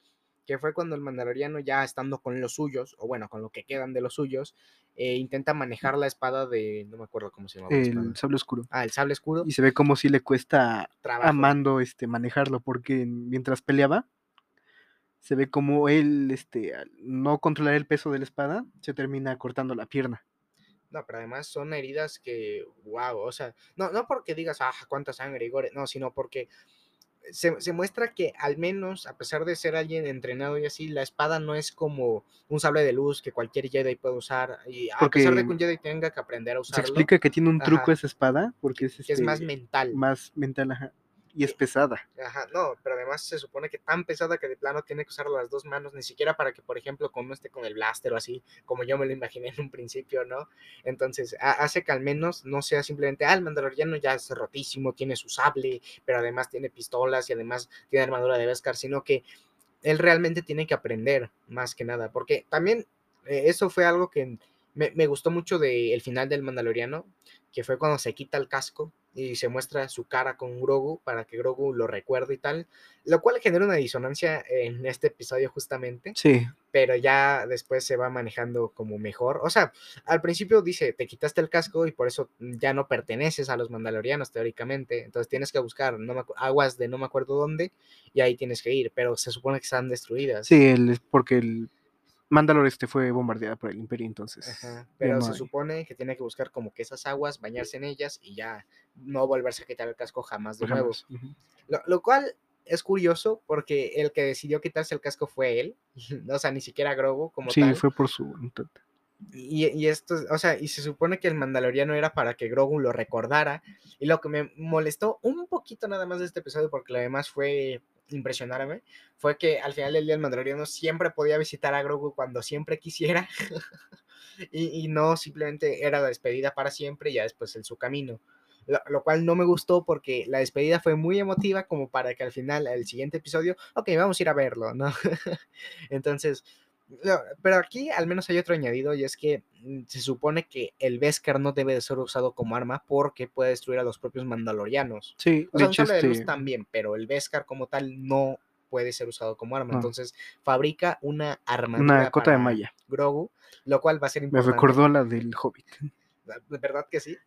Que fue cuando el Mandaloriano, ya estando con los suyos, o bueno, con lo que quedan de los suyos, eh, intenta manejar la espada de. No me acuerdo cómo se llama. la espada. el sable oscuro. Ah, el sable oscuro. Y se ve como si le cuesta a Trabajo. Mando este manejarlo porque mientras peleaba se ve como él este al no controlar el peso de la espada se termina cortando la pierna. No, pero además son heridas que, wow, o sea, no, no porque digas, ah, cuánta sangre y gore, no, sino porque se, se muestra que al menos, a pesar de ser alguien entrenado y así, la espada no es como un sable de luz que cualquier Jedi puede usar, y a pesar de que Porque un Jedi tenga que aprender a Se usarlo, explica que tiene un truco Ajá. esa espada porque es, que es más este, mental. más mental ajá, y es Sí. pesada. Ajá, no, pero además se supone que tan pesada que de plano tiene que usar las dos manos, ni siquiera para que, por ejemplo, como esté con el blaster o así, como yo me lo imaginé en un principio, ¿no? Entonces, ha- hace que al menos no sea simplemente, ah, el mandaloriano ya es rotísimo, tiene su sable, pero además tiene pistolas y además tiene armadura de Beskar, sino que él realmente tiene que aprender más que nada, porque también eh, eso fue algo que Me, me gustó mucho del el final del Mandaloriano, que fue cuando se quita el casco y se muestra su cara con Grogu para que Grogu lo recuerde y tal, lo cual genera una disonancia en este episodio justamente, Sí, pero ya después se va manejando como mejor. O sea, al principio dice, te quitaste el casco y por eso ya no perteneces a los mandalorianos teóricamente, entonces tienes que buscar no me aguas de no me acuerdo dónde y ahí tienes que ir, pero se supone que están destruidas. sí, el, porque el Mandalore este fue bombardeada por el Imperio, entonces. Ajá, pero no se hay. supone que tiene que buscar como que esas aguas, bañarse en ellas y ya no volverse a quitar el casco jamás de nuevo. Lo, lo cual es curioso porque el que decidió quitarse el casco fue él, o sea, ni siquiera Grogu como Sí, tal. fue por su voluntad. Y, y esto, o sea, y se supone que el Mandaloriano era para que Grogu lo recordara. Y lo que me molestó un poquito nada más de este episodio, porque lo demás fue impresionarme, fue que al final del día el Mandaloriano siempre podía visitar a Grogu cuando siempre quisiera. y, y no simplemente era la despedida para siempre y ya después en su camino. Lo, lo cual no me gustó porque la despedida fue muy emotiva como para que al final, el siguiente episodio, ok, vamos a ir a verlo, ¿no? Entonces, no, pero aquí al menos hay otro añadido y es que mm, se supone que el Beskar no debe de ser usado como arma porque puede destruir a los propios mandalorianos. Sí, O sea, un sable de luz este, también, pero el Beskar como tal no puede ser usado como arma. No. Entonces fabrica una armadura una cota de malla. Grogu, lo cual va a ser Me importante. recordó a la del Hobbit. ¿De verdad que sí?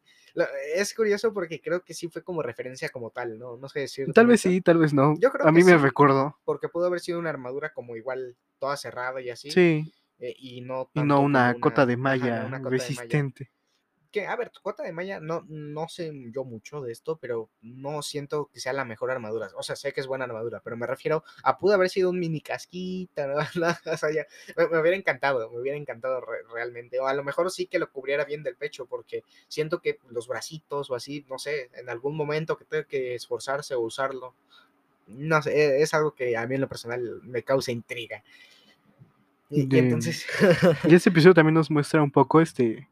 Es curioso porque creo que sí fue como referencia como tal, ¿no? No sé decir. Tal vez sí, tal vez no. Yo creo a que mí me sí. recordó. Porque pudo haber sido una armadura como igual toda cerrada y así. Sí, eh, y no, y no como una cota de ajá, malla una cota de malla. resistente. Que, a ver, tu cota de malla, no, no sé yo mucho de esto, pero no siento que sea la mejor armadura. O sea, sé que es buena armadura, pero me refiero a pudo haber sido un mini casquita, ¿no? o sea, ya, me, me hubiera encantado, me hubiera encantado re- realmente. O a lo mejor sí que lo cubriera bien del pecho, porque siento que los bracitos o así, no sé, en algún momento que tenga que esforzarse o usarlo. No sé, e- es algo que a mí en lo personal me causa intriga. Y, entonces, Y este episodio también nos muestra un poco este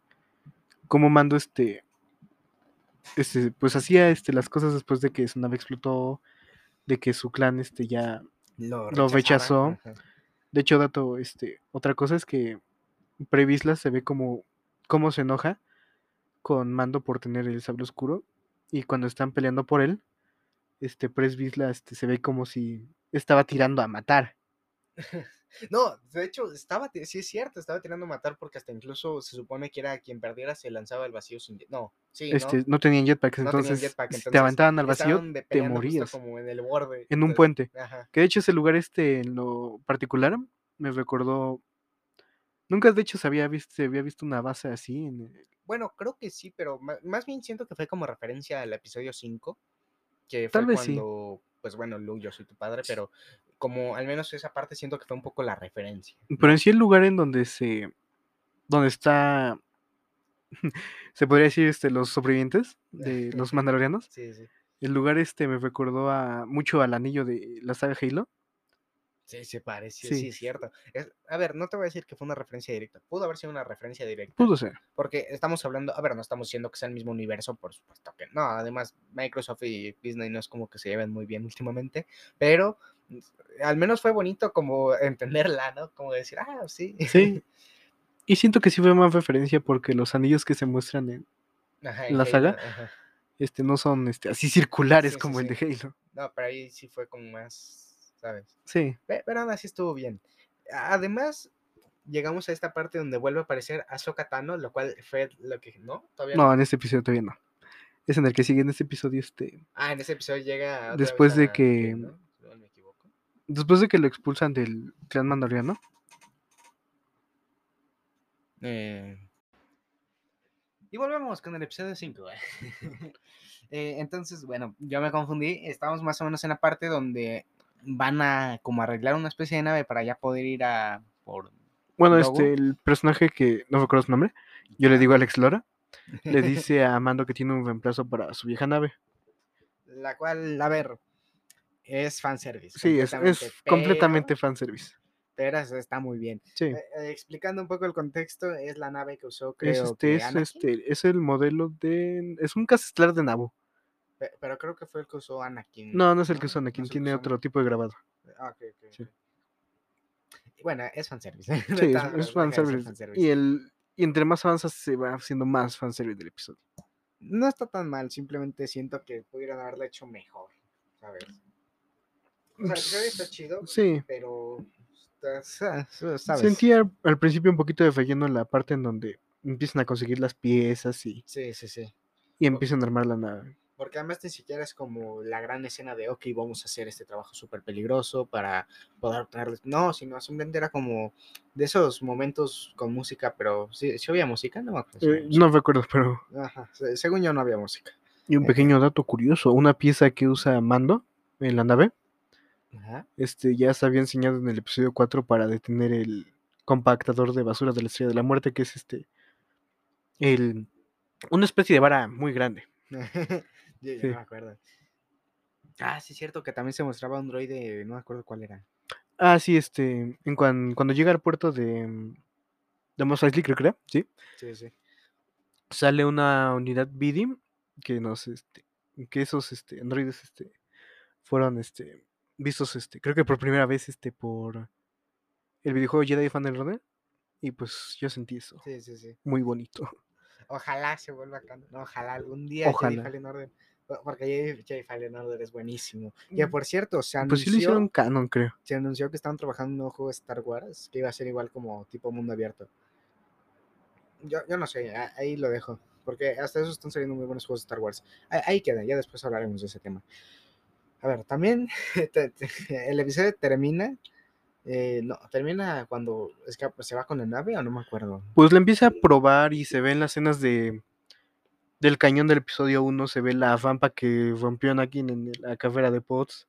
cómo Mando este este pues hacía este las cosas después de que su nave explotó, de que su clan este ya lo, Lo rechazó. ajá. de hecho dato este otra cosa es que Previsla se ve como cómo se enoja con Mando por tener el sable oscuro y cuando están peleando por él este Presvisla este se ve como si estaba tirando a matar. No, de hecho, estaba, sí es cierto, estaba tirando a matar porque hasta incluso se supone que era quien perdiera se lanzaba al vacío sin... No, sí, Este ¿no? no tenían jetpacks, No tenían entonces jetpack, si entonces te aventaban al vacío te morías como en el borde. en un puente. Ajá. Que de hecho ese lugar este en lo particular me recordó. Nunca de hecho se había visto, se había visto una base así en el- Bueno, creo que sí, pero más bien siento que fue como referencia al episodio 5, que Tal fue vez sí. cuando, pues bueno, Luke, yo soy tu padre, pero como al menos esa parte siento que fue un poco la referencia. Pero en sí el lugar en donde se. donde está. se podría decir este, los sobrevivientes de los mandalorianos. Sí, sí. El lugar este me recordó a mucho al anillo de la saga Halo. Sí, se pareció, Sí. sí, es cierto. Es- a ver, no te voy a decir que fue una referencia directa. Pudo haber sido una referencia directa. Pudo ser. Porque estamos hablando, a ver, no estamos diciendo que sea el mismo universo, por supuesto que no. Además, Microsoft y Disney no es como que se lleven muy bien últimamente, pero mm, al menos fue bonito como entenderla, ¿no? Como decir, ah, sí. Sí. Y siento que sí fue más referencia porque los anillos que se muestran en Ajá, ¿La Halo, saga? ajá. este no son este así circulares Sí, sí, como el sí. de Halo. No, pero ahí sí fue como más, ¿sabes? Sí. Pe- Pero aún así estuvo bien. Además, llegamos a esta parte donde vuelve a aparecer Ahsoka Tano, lo cual fue lo que, ¿no? Todavía No, en este episodio todavía no. Es en el que sigue en este episodio este Ah, en ese episodio llega. Después de a que- ¿no? No me equivoco. después de que lo expulsan del clan mandaloriano. Eh, Y volvemos con el episodio 5. entonces, bueno, yo me confundí. Estamos más o menos en la parte donde van a como arreglar una especie de nave para ya poder ir a por Bueno, Grogu. este, el personaje que no recuerdo su nombre, yo le digo Alex Lora, le dice a Mando que tiene un reemplazo para su vieja nave. la cual, a ver, es fanservice. Sí, es, es completamente, completamente fanservice. Pero, pero está muy bien. Sí. Eh, eh, explicando un poco el contexto, es la nave que usó, Es, este, que es, Anakin, este, es el modelo de. Es un casestelar de Nabo. Pe- pero creo que fue el que usó Anakin. No, no es el que usa Anakin, que tiene usó otro tipo de grabado. Ah, ok, ok, Sí. Bueno, es fanservice. de Sí, es, es fanservice. Y el, Y entre más avanzas, se va haciendo más fanservice del episodio. No está tan mal, simplemente siento que pudieran haberlo hecho mejor, ¿sabes? O sea, el está chido, Sí. pero. ¿Sabes? Sentía al principio un poquito de fallando en la parte en donde empiezan a conseguir las piezas y, Sí, sí, sí. y empiezan a armar la nave. Porque además ni siquiera es como la gran escena de, ok, vamos a hacer este trabajo súper peligroso para poder obtener... No, sino simplemente era como de esos momentos con música, pero sí, sí había música, no me acuerdo. Eh, no recuerdo, pero. Ajá, se- según yo no había música. Y un Eh. pequeño dato curioso: una pieza que usa Mando en la nave, Ajá. este ya se había enseñado en el episodio 4 para detener el compactador de basura de la estrella de la muerte, que es este. El, una especie de vara muy grande. Yo ya Sí. no me acuerdo. Ah, sí, es cierto que también se mostraba un droide, no me acuerdo cuál era. Ah, sí, este. En cuan- cuando llega al puerto de. mm, De Mos Eisley, creo que era, sí. Sí, sí. Sale una unidad BD que nos. Este, que esos este, androides este, fueron este, vistos, este, creo que por primera vez este, por el videojuego Jedi Fallen Order. Y pues yo sentí eso. Sí, sí, sí. Muy bonito. Ojalá se vuelva canon. No, ojalá algún día Jedi Ojalá. Fallen Order. Po- Porque Jedi Fallen Order es buenísimo. Que por cierto, se Pues sí lo anunció, hicieron canon, creo. se anunció que estaban trabajando en un nuevo juego de Star Wars que iba a ser igual como tipo mundo abierto. Yo, yo no sé, ahí lo dejo. Porque hasta eso están saliendo muy buenos juegos de Star Wars. Ahí, ahí queda, ya después hablaremos de ese tema. A ver, también el episodio termina. eh, no, termina cuando escapa, se va con la nave o no me acuerdo. Pues la empieza a probar y se ven las escenas de del cañón del episodio 1, se ve la rampa que rompió Anakin en la carrera de Pods.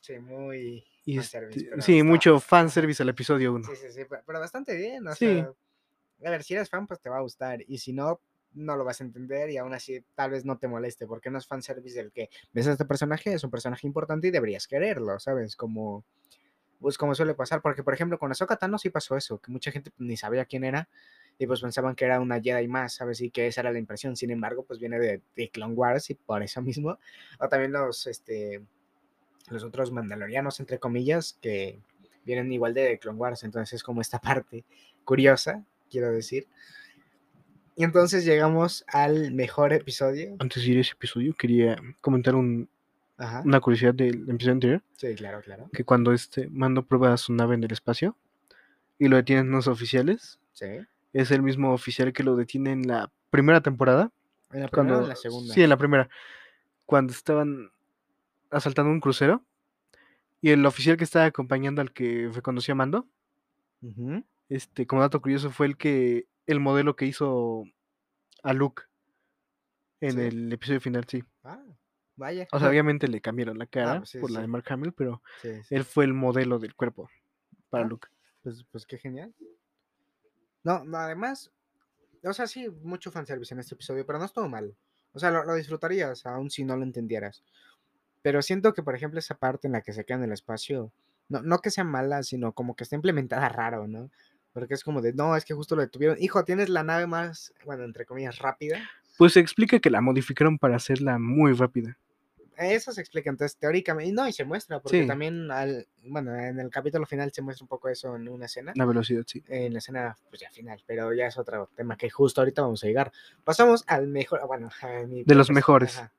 Sí, muy. Y fanservice, este, sí, mucho fanservice al episodio 1. Sí, sí, sí, pe- pero bastante bien. O Sí. sea, a ver, si eres fan, pues te va a gustar. Y si no, no lo vas a entender y aún así tal vez no te moleste, porque no es fanservice del que ves a este personaje, es un personaje importante y deberías quererlo, ¿sabes? Como, pues como suele pasar, porque por ejemplo con Ahsoka Tano sí pasó eso, que mucha gente ni sabía quién era y pues pensaban que era una Jedi más, ¿sabes? Y que esa era la impresión. Sin embargo, pues viene de, de Clone Wars y por eso mismo, o también los, este, los otros mandalorianos, entre comillas, que vienen igual de Clone Wars, entonces es como esta parte curiosa, quiero decir. Y entonces llegamos al mejor episodio. Antes de ir a ese episodio, quería comentar un- Ajá. una curiosidad del episodio anterior, Sí, claro, claro. que cuando este Mando prueba su nave en el espacio y lo detienen unos oficiales, Sí. es el mismo oficial que lo detiene en la primera temporada. En la primera Cuando, o en la segunda. Sí, en la primera. Cuando estaban asaltando un crucero y el oficial que estaba acompañando al que reconoció a Mando, Ujú. este, como dato curioso, fue el que el modelo que hizo a Luke en ¿Sí? el episodio final, sí. Ah, vaya. O sea, obviamente le cambiaron la cara pues sí, por la de. Mark Hamill, pero sí. él fue el modelo del cuerpo para Ah. Luke. Pues, pues qué genial. No, no, además, o sea, sí, mucho fanservice en este episodio, pero no estuvo mal. O sea, lo, lo disfrutarías, aun si no lo entendieras. Pero siento que, por ejemplo, esa parte en la que se queda en el espacio, no, no que sea mala, sino como que está implementada raro, ¿no? Porque es como de, no, es que justo lo detuvieron. Hijo, tienes la nave más, bueno, entre comillas, rápida. Pues se explica que la modificaron para hacerla muy rápida. Eso se explica, entonces, teóricamente, y no, y se muestra, porque Sí. también, al, bueno, en el capítulo final se muestra un poco eso en una escena. La velocidad, sí. en la escena pues ya final, pero ya es otro tema que justo ahorita vamos a llegar. Pasamos al mejor, bueno, a mi De los profes- mejores. ajá.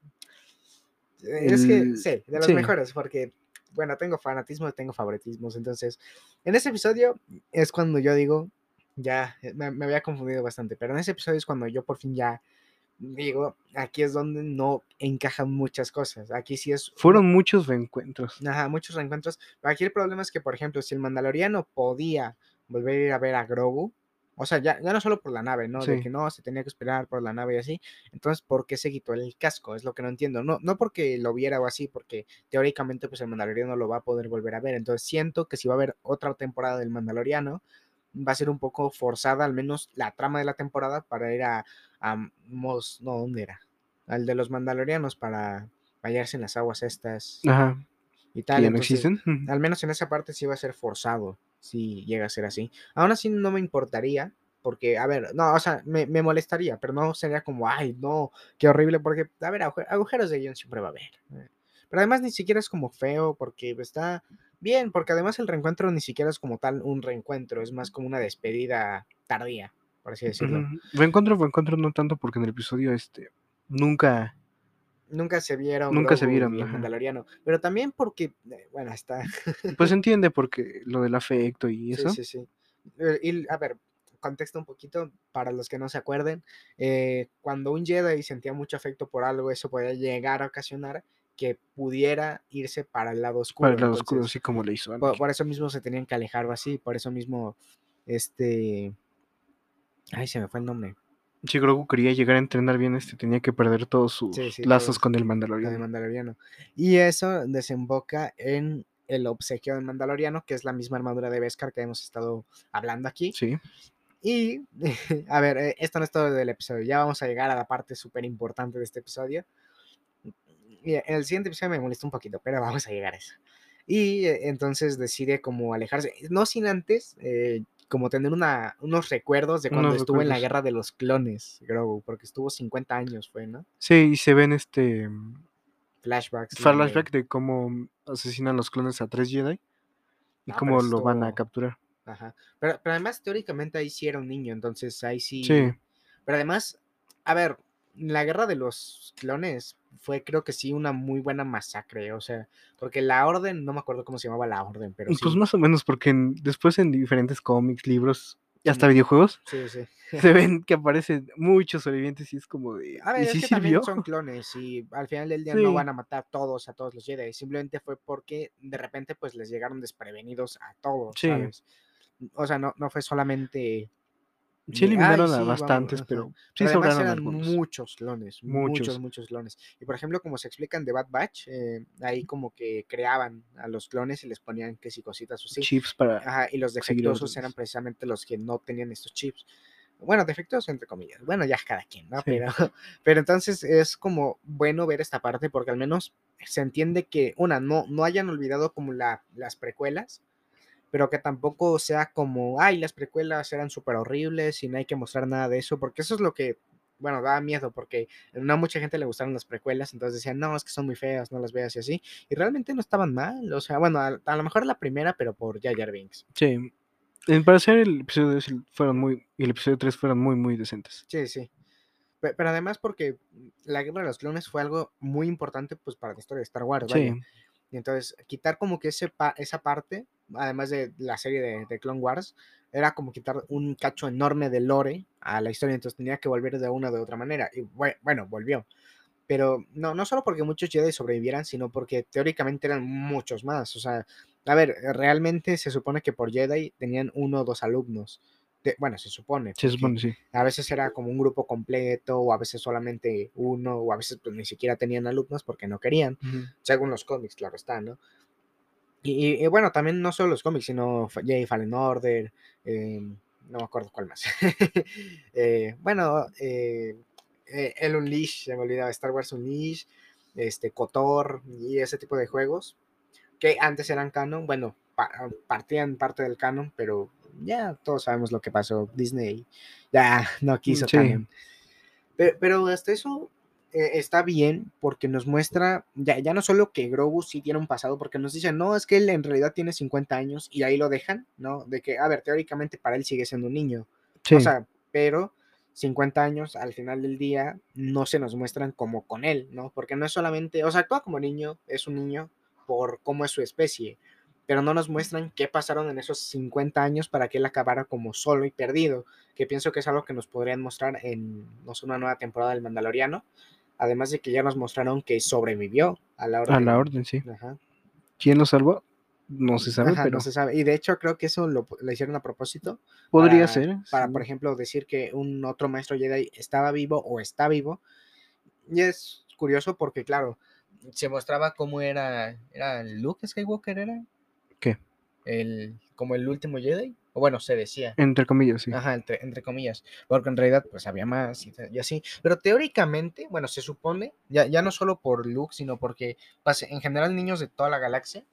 Es que sí, de los sí. mejores, porque bueno, tengo fanatismo, tengo favoritismos, entonces en ese episodio es cuando yo digo, ya me, me había confundido bastante, pero en ese episodio es cuando yo por fin ya digo, aquí es donde no encajan muchas cosas, aquí sí es Fueron muchos reencuentros. Ajá, muchos reencuentros. Pero aquí el problema es que, por ejemplo, si el Mandaloriano podía volver a ir a ver a Grogu, o sea, ya, ya no solo por la nave, ¿no? De que no, se tenía que esperar por la nave y así. Entonces, ¿por qué se quitó el casco? Es lo que no entiendo. No, no porque lo viera o así, porque teóricamente, pues el Mandaloriano lo va a poder volver a ver. Entonces, siento que si va a haber otra temporada del Mandaloriano, va a ser un poco forzada, al menos la trama de la temporada, para ir a, a Mos, no, ¿dónde era? Al de los Mandalorianos para hallarse en las aguas estas Ajá. y tal. ya no existen. Al menos en esa parte sí va a ser forzado, si llega a ser así. Aún así no me importaría, porque, a ver, no, o sea, me, me molestaría, pero no sería como, ay, no, qué horrible, porque, a ver, aguje- agujeros de guion siempre va a haber. Pero además ni siquiera es como feo, porque está bien, porque además el reencuentro ni siquiera es como tal un reencuentro, es más como una despedida tardía, por así decirlo. Ujú. Reencuentro, reencuentro no tanto porque en el episodio este nunca. Nunca se vieron. Nunca se Grogu vieron, y el ajá. Mandaloriano. Pero también porque, eh, bueno, está. Pues se entiende porque lo del afecto y eso. Sí, sí, sí. Eh, Y, a ver, contexto un poquito para los que no se acuerden. eh, cuando un Jedi sentía mucho afecto por algo, eso podía llegar a ocasionar que pudiera irse para el lado oscuro. Para el lado oscuro, así como le hizo por eso mismo se tenían que alejar o así. Por eso mismo, este. Ay, se me fue el nombre. Si Grogu quería llegar a entrenar bien, este tenía que perder todos sus Sí, sí, lazos todos. con el Mandaloriano. Mandaloriano. Y eso desemboca en el obsequio del Mandaloriano, que es la misma armadura de Beskar que hemos estado hablando aquí. Sí. Y, a ver, eh, esto no es todo del episodio, ya vamos a llegar a la parte súper importante de este episodio. Y en el siguiente episodio me molesta un poquito, pero vamos a llegar a eso. Y eh, entonces decide como alejarse, no sin antes, eh, como tener una, unos recuerdos de cuando Unos estuvo en la guerra de los clones, Grogu, porque estuvo 50 años, fue, ¿no? Sí, y se ven este Flashbacks. donde- flashback de cómo asesinan los clones a tres Jedi y Ah, cómo lo van a capturar. Ajá. Pero, pero además, teóricamente ahí sí era un niño, entonces ahí sí. Sí. Pero además, a ver, la guerra de los clones fue, creo que sí, una muy buena masacre. O sea, porque la orden, no me acuerdo cómo se llamaba la orden, pero sí. Pues más o menos, porque en- después en diferentes cómics, libros y hasta videojuegos Sí, sí. se ven que aparecen muchos sobrevivientes y es como de. A ver, ¿Y es que sirvió? también son clones y al final del día no van a matar todos a todos los Jedi. Simplemente fue porque de repente pues les llegaron desprevenidos a todos. ¿sabes? O sea, no, no fue solamente... Sí eliminaron "Ay, a sí, vamos", bastantes, pero sí Pero sobraron eran algunos. muchos clones, muchos, Muchos. muchos clones. Y por ejemplo, como se explican de Bad Batch, eh, ahí como que creaban a los clones y les ponían que si cositas o sí. Chips para. Ajá, y los defectuosos eran precisamente los que no tenían estos chips. Bueno, defectuosos entre comillas. Bueno, ya cada quien, ¿no? Sí. Pero, pero entonces es como bueno ver esta parte porque al menos se entiende que, una, no, no hayan olvidado como la, las precuelas, pero que tampoco sea como, ay, las precuelas eran súper horribles y no hay que mostrar nada de eso, porque eso es lo que, bueno, da miedo, porque no a mucha gente le gustaron las precuelas, entonces decían, no, es que son muy feas, no las veas y así, y realmente no estaban mal, o sea, bueno, a, a lo mejor la primera, pero por Jar Jar Binks. Sí. En parecer el episodio 2 fueron muy. Y el episodio 3 fueron muy, muy decentes. Sí, sí. Pe- Pero, además porque la guerra de los clones fue algo muy importante pues para la historia de Star Wars. Sí. Y entonces quitar como que ese pa- esa parte, además de la serie de, de Clone Wars, era como quitar un cacho enorme de lore a la historia, entonces tenía que volver de una o de otra manera. Y bue- bueno, volvió. Pero no, no solo porque muchos Jedi sobrevivieran, sino porque teóricamente eran muchos más. O sea, a ver, realmente se supone que por Jedi tenían uno o dos alumnos. De- bueno, se supone. Se supone, sí. a veces era como un grupo completo, o a veces solamente uno, o a veces pues, ni siquiera tenían alumnos porque no querían, según los cómics, claro está, ¿no? Y, bueno, también no solo los cómics, sino Jedi Fallen Order, eh, no me acuerdo cuál más. Eh, bueno, eh, eh, el Unleash, se me olvidaba, Star Wars Unleash, este, KOTOR y ese tipo de juegos, que antes eran canon, bueno, pa- partían parte del canon, pero ya todos sabemos lo que pasó, Disney ya no quiso sí. canon. Pero, pero hasta eso eh, está bien porque nos muestra ya, ya no solo que Grogu sí tiene un pasado, porque nos dicen, no, es que él en realidad tiene 50 años y ahí lo dejan, ¿no? De que, a ver, teóricamente para él sigue siendo un niño. Sí. O sea, pero 50 años al final del día no se nos muestran como con él, ¿no? Porque no es solamente, o sea, actúa como niño, es un niño por cómo es su especie, pero no nos muestran qué pasaron en esos 50 años para que él acabara como solo y perdido, que pienso que es algo que nos podrían mostrar en, no sé, una nueva temporada del Mandaloriano, además de que ya nos mostraron que sobrevivió a la orden. a la orden, sí. Ajá. ¿Quién lo salvó? No se sabe, Ajá, pero no se sabe. Y de hecho creo que eso lo, lo hicieron a propósito. podría para- ser. Para, sí. por ejemplo, decir que un otro maestro Jedi estaba vivo o está vivo. Y es curioso porque, claro, se mostraba cómo era. ¿Era Luke Skywalker? ¿Era? ¿Qué? El, como el último Jedi. O bueno, se decía. Entre comillas, sí. Ajá, entre, entre comillas. Porque en realidad, pues había más y, y así. Pero teóricamente, bueno, se supone, ya, ya no solo por Luke, sino porque pues, en general niños de toda la galaxia,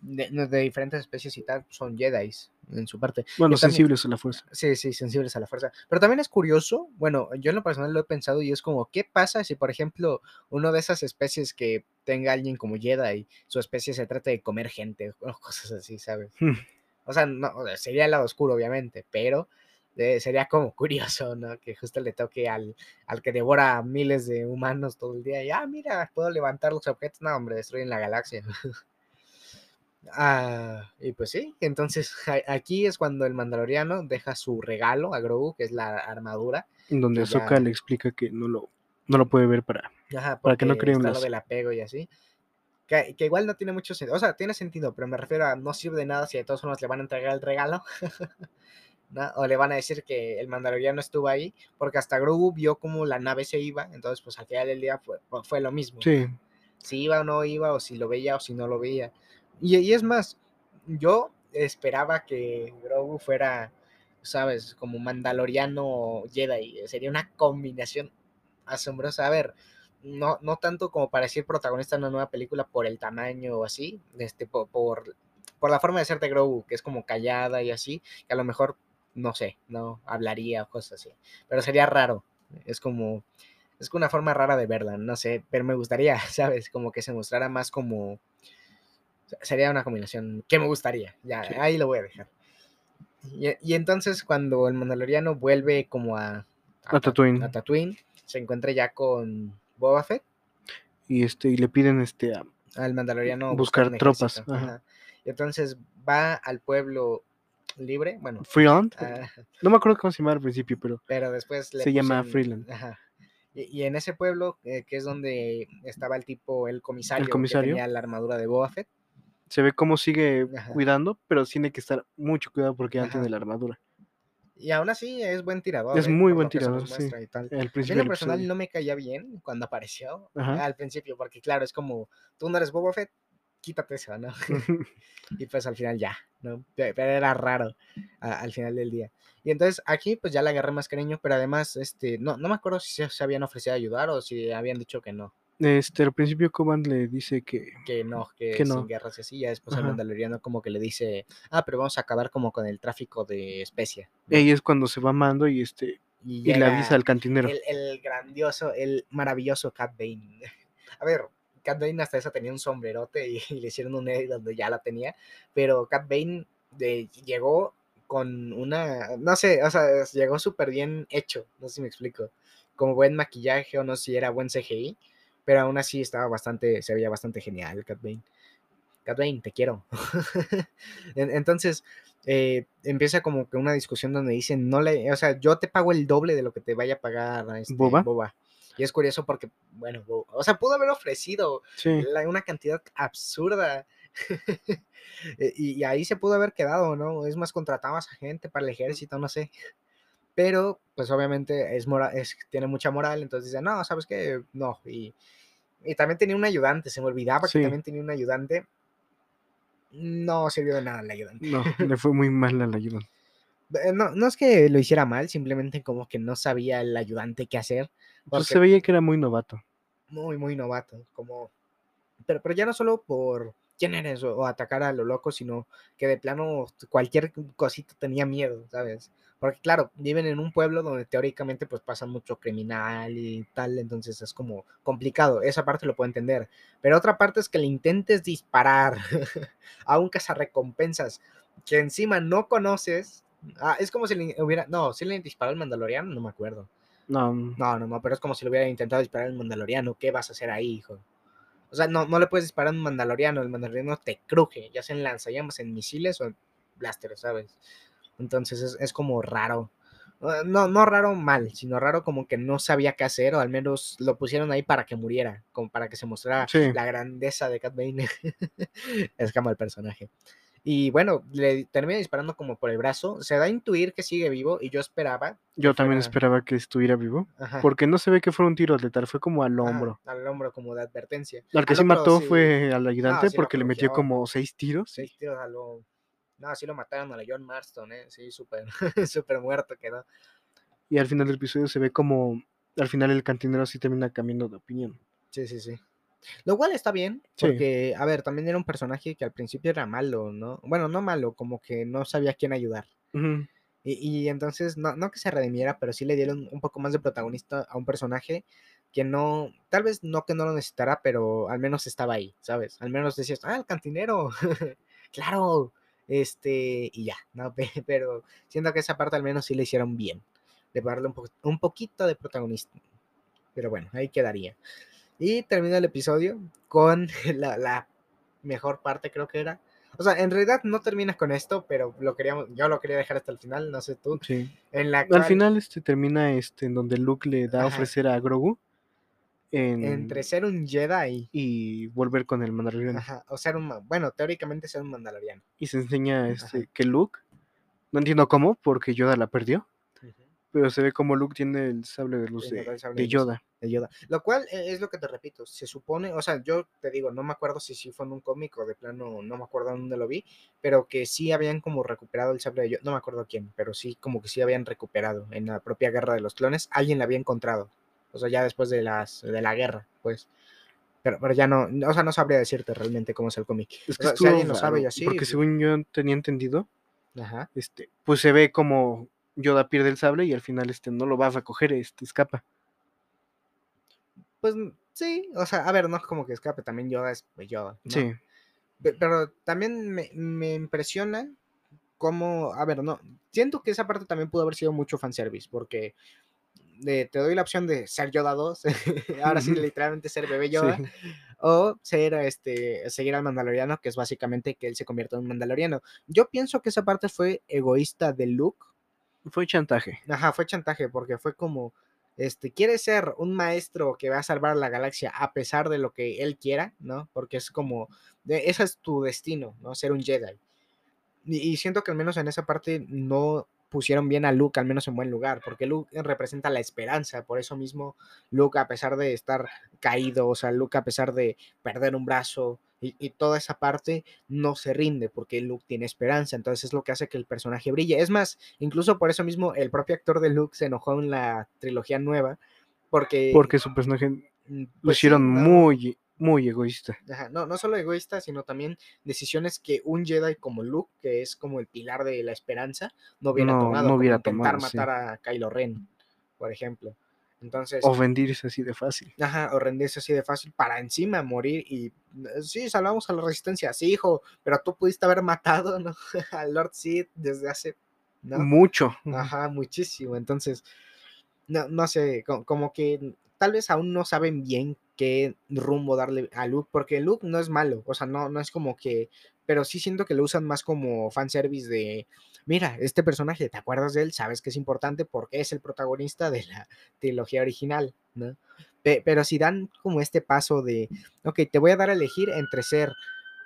de, de diferentes especies y tal, son Jedi en su parte. Bueno, también- sensibles a la fuerza. Sí, sí, sensibles a la fuerza. Pero también es curioso, bueno, yo en lo personal lo he pensado y es como, ¿qué pasa si, por ejemplo, uno de esas especies que tenga alguien como Jedi, su especie se trata de comer gente o cosas así, ¿sabes? O sea, no, sería el lado oscuro, obviamente, pero eh, sería como curioso, ¿no? Que justo le toque al, al que devora miles de humanos todo el día y, ah, mira, puedo levantar los objetos. No, hombre, destruyen la galaxia. Ah, y pues sí, entonces a- aquí es cuando el mandaloriano deja su regalo a Grogu, que es la armadura. Donde Ahsoka ya- le explica que no lo, no lo puede ver para... Ajá, Para que no cree un del apego y así. Que, que igual no tiene mucho sentido. O sea, tiene sentido, pero me refiero a no sirve de nada si de todas formas le van a entregar el regalo. ¿no? O le van a decir que el mandaloriano estuvo ahí, porque hasta Grogu vio como la nave se iba, entonces pues al final del día fue, fue lo mismo. Sí, Si iba o no iba, o si lo veía o si no lo veía. Y, y es más, yo esperaba que Grogu fuera, sabes, como mandaloriano Jedi. Sería una combinación asombrosa. A ver, no, no tanto como para ser protagonista de una nueva película por el tamaño o así, este, por, por, por la forma de ser de Grogu, que es como callada y así, que a lo mejor, no sé, no hablaría o cosas así. Pero sería raro. Es como, es una forma rara de verla, no sé, pero me gustaría, ¿sabes? Como que se mostrara más como... Sería una combinación que me gustaría, ya, Sí. ahí lo voy a dejar. Y, y entonces cuando el mandaloriano vuelve como a, A Tatooine. a Tatooine, se encuentra ya con Boba Fett, y este y le piden este a- al mandaloriano Buscar tropas, ejército, ajá. ajá. Y entonces va al pueblo libre, bueno, Freeland. ah, No me acuerdo cómo se llamaba al principio, pero pero después le Se llama Freeland. ajá. Y, y en ese pueblo, eh, que es donde estaba el tipo, el comisario, comisario. que tenía la armadura de Boba Fett, se ve cómo sigue Ajá. cuidando, pero tiene que estar mucho cuidado porque ya tiene la armadura. Y aún así es buen tirador. Es eh, muy buen tirador, sí. mí principio en lo personal episodio. no me caía bien cuando apareció Ajá. al principio, porque claro, es como, tú no eres Boba Fett, quítate eso, ¿no? y pues al final ya, ¿no? Pe- Pero era raro a- al final del día. Y entonces aquí pues ya le agarré más cariño, pero además, este, no, no me acuerdo si se, se habían ofrecido a ayudar o si habían dicho que no, Este, al principio Coban le dice que que no, que, Que sin no. guerras y así, ya después el mandaloriano como que le dice, ah, pero vamos a acabar como con el tráfico de especia. ¿no? ella es cuando se va Mando y este y le llega avisa al cantinero. el, el grandioso, el maravilloso Cat Bane. A ver, Cat Bane hasta eso tenía un sombrerote y, y le hicieron un edit donde ya la tenía, pero Cat Bane de- llegó con una, no sé, o sea, llegó súper bien hecho, no sé si me explico, como buen maquillaje o no sé si era buen CGI, pero aún así estaba bastante, se veía bastante genial Cat Bane. Cat Bane, te quiero. En- Entonces, eh, empieza como que una discusión donde dicen, no le, o sea, yo te pago el doble de lo que te vaya a pagar este, ¿Boba? Y es curioso porque, bueno, Boba- o sea, pudo haber ofrecido Sí, la- una cantidad absurda. Eh, y, y ahí se pudo haber quedado, ¿no? Es más, contratabas a gente para el ejército, no sé. Pero, pues obviamente es mora- es, tiene mucha moral, entonces dice, no, ¿sabes qué? No. Y, y también tenía un ayudante, se me olvidaba Sí. que también tenía un ayudante. No sirvió de nada el ayudante. no, le fue muy mal a la ayuda. Eh, No, no es que lo hiciera mal, simplemente como que no sabía el ayudante qué hacer. Pues se veía que era muy novato. muy, muy novato. Como... Pero, pero ya no solo por quién eres o, o atacar a lo loco, sino que de plano cualquier cosita tenía miedo, ¿sabes? Porque claro, viven en un pueblo donde teóricamente pues pasa mucho criminal y tal, entonces es como complicado, esa parte lo puedo entender. Pero otra parte es que le intentes disparar a un cazarrecompensas que encima no conoces. Ah, es como si le hubiera, no, si le disparó al mandaloriano, no me acuerdo. No, No, no, no, pero es como si le hubiera intentado disparar al mandaloriano. ¿Qué vas a hacer ahí, hijo? O sea, no, no le puedes disparar a un mandaloriano. El mandaloriano te cruje, ya sea en lanzallamas, en misiles o en blaster, ¿sabes? Entonces es, es como raro. Ah, No, no raro mal, sino raro como que no sabía qué hacer, o al menos lo pusieron ahí para que muriera, como para que se mostrara Sí. la grandeza de Cat Bane. es como el personaje. Y bueno, le termina disparando como por el brazo. Se da a intuir que sigue vivo y yo esperaba. yo también fuera- esperaba que estuviera vivo. Ajá. Porque no se ve que fuera un tiro letal, fue como al hombro. al hombro como de advertencia. Al que Al otro mató sí- fue al ayudante sí porque le metió como seis tiros. Seis tiros a lo... No, sí lo mataron a la John Marston, ¿eh? Sí, súper, súper muerto quedó. Y al final del episodio se ve como al final el cantinero sí termina cambiando de opinión. Sí, sí, sí. Lo cual está bien, Sí. porque, a ver, también era un personaje que al principio era malo, ¿no? Bueno, no malo, como que no sabía a quién ayudar. Ujú. Y, y entonces, no, no que se redimiera, pero sí le dieron un poco más de protagonista a un personaje que no, tal vez no que no lo necesitara, pero al menos estaba ahí, ¿sabes? Al menos decías, ah, el cantinero, claro, Este, y ya, ¿no? Pe- Pero siento que esa parte al menos sí le hicieron bien, de darle un, po- un poquito de protagonismo. Pero bueno, ahí quedaría. Y termina el episodio con la, la mejor parte, creo que era. O sea, en realidad no termina con esto, pero lo queríamos, yo lo quería dejar hasta el final, no sé tú. Sí. En la Al cual- final este termina este en donde Luke le da a ofrecer a Grogu en- entre ser un Jedi y volver con el Mandaloriano. ajá, o ser un, bueno, teóricamente ser un mandaloriano. Y se enseña este Ajá. que Luke, no entiendo cómo, porque Yoda la perdió, pero se ve como Luke tiene el sable de luz de, el sable de de luz. Yoda. de Yoda. Lo cual eh, es lo que te repito, se supone, o sea, yo te digo, no me acuerdo si sí fue en un cómic o de plano, no me acuerdo dónde lo vi, pero que sí habían como recuperado el sable de Yoda, no me acuerdo quién, pero sí como que sí habían recuperado en la propia guerra de los clones, alguien la había encontrado, o sea, ya después de, las, de la guerra, pues. Pero, pero ya no, o sea, no sabría decirte realmente cómo es el cómic. Es O que sea, si alguien lo sabe y así, porque pues- según yo tenía entendido, Ajá. este, pues se ve como Yoda pierde el sable y al final este no lo va a recoger, este escapa. Pues sí, o sea, a ver, no es como que escape, también Yoda es pues, Yoda. ¿no? Sí, Pe- Pero también me, me impresiona cómo, a ver, no, siento que esa parte también pudo haber sido mucho fanservice, porque eh, te doy la opción de ser Yoda 2, ahora sí literalmente ser bebé Yoda, sí. o ser, este, seguir al mandaloriano, que es básicamente que él se convierta en un mandaloriano. Yo pienso que esa parte fue egoísta de Luke, Fue chantaje. Ajá, fue chantaje porque fue como, este, quiere ser un maestro que va a salvar a la galaxia a pesar de lo que él quiera, ¿no? Porque es como, de- ese es tu destino, ¿no? Ser un Jedi. Y, y siento que al menos en esa parte no pusieron bien a Luke, al menos en buen lugar, porque Luke representa la esperanza, por eso mismo Luke, a pesar de estar caído, o sea, Luke a pesar de perder un brazo y, y toda esa parte, no se rinde, porque Luke tiene esperanza, entonces es lo que hace que el personaje brille. Es más, incluso por eso mismo el propio actor de Luke se enojó en la trilogía nueva, porque... Porque su personaje mm, lo pues sí, hicieron no- muy, muy egoísta. Ajá, no, no solo egoísta, sino también decisiones que un Jedi como Luke, que es como el pilar de la esperanza, no hubiera No, tomado. no hubiera intentar tomado, sí. matar a Kylo Ren, por ejemplo. Entonces, O rendirse así de fácil. ajá, o rendirse así de fácil para encima morir y eh, sí, salvamos a la resistencia, sí, hijo, pero tú pudiste haber matado, ¿no? Al Lord Sith desde hace, ¿no? Mucho. Ajá, muchísimo. Entonces, no, no sé, co- como, que tal vez aún no saben bien qué rumbo darle a Luke, porque Luke no es malo, o sea, no, no es como que, pero sí siento que lo usan más como fanservice de, mira, este personaje, ¿te acuerdas de él? Sabes que es importante porque es el protagonista de la trilogía original, ¿no? Pe- pero si dan como este paso de, ok, te voy a dar a elegir entre ser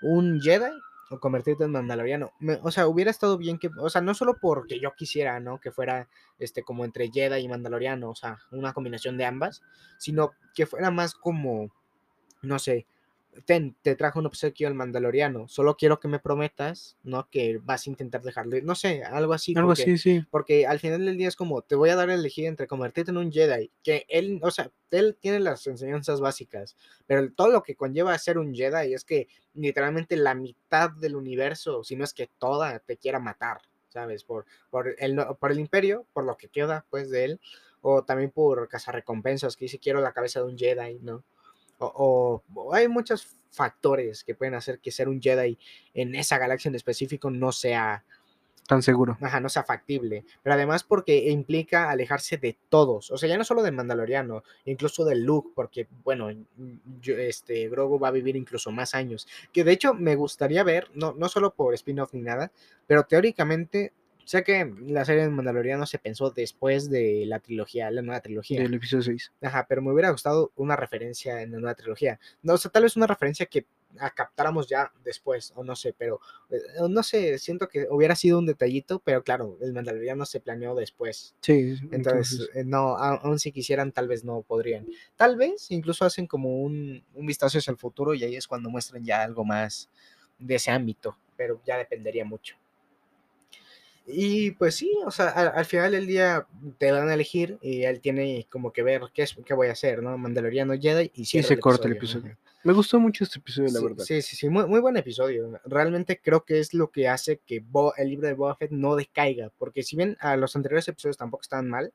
un Jedi o convertirte en mandaloriano. Me- o sea, hubiera estado bien que, o sea, no solo porque yo quisiera, ¿no? Que fuera este como entre Jedi y mandaloriano, o sea, una combinación de ambas, sino que fuera más como, no sé, ten, te trajo un obsequio al mandaloriano, solo quiero que me prometas, ¿no? Que vas a intentar dejarlo ir, no sé, algo así. Algo porque- así, sí. porque al final del día es como, te voy a dar a elegir entre convertirte en un Jedi, que él, o sea, él tiene las enseñanzas básicas, pero todo lo que conlleva a ser un Jedi es que literalmente la mitad del universo, si no es que toda, te quiera matar, ¿sabes? Por, por, el, por el imperio, por lo que queda, pues, de él, o también por cazarrecompensas, que dice, quiero la cabeza de un Jedi, ¿no? O, hay muchos factores que pueden hacer que ser un Jedi en esa galaxia en específico no sea Tan seguro. ajá, no sea factible, pero además porque implica alejarse de todos, o sea, ya no solo del Mandaloriano, incluso del Luke, porque, bueno, yo- este, Grogu va a vivir incluso más años, que de hecho me gustaría ver, no, no solo por spin-off ni nada, pero teóricamente, sé que la serie de Mandaloriano se pensó después de la trilogía, la nueva trilogía, Del episodio 6. Ajá, pero me hubiera gustado una referencia en la nueva trilogía. No, o sea, tal vez una referencia que captáramos ya después, o no sé, pero eh, no sé, siento que hubiera sido un detallito, pero claro, el Mandaloriano se planeó después. Sí, Entonces, entonces. eh, no, a- aún si quisieran, tal vez no podrían. Tal vez incluso hacen como un, un vistazo hacia el futuro y ahí es cuando muestran ya algo más de ese ámbito, pero ya dependería mucho. Y pues sí, o sea, al, al final del día te dan a elegir y él tiene como que ver qué, es, qué voy a hacer, ¿no? Mandaloriano Jedi y, cierra se corta el episodio. Me gustó mucho este episodio, la verdad. Sí, sí, sí, muy, muy buen episodio. Realmente creo que es lo que hace que Bo- el libro de Boba Fett no decaiga, porque si bien a los anteriores episodios tampoco estaban mal,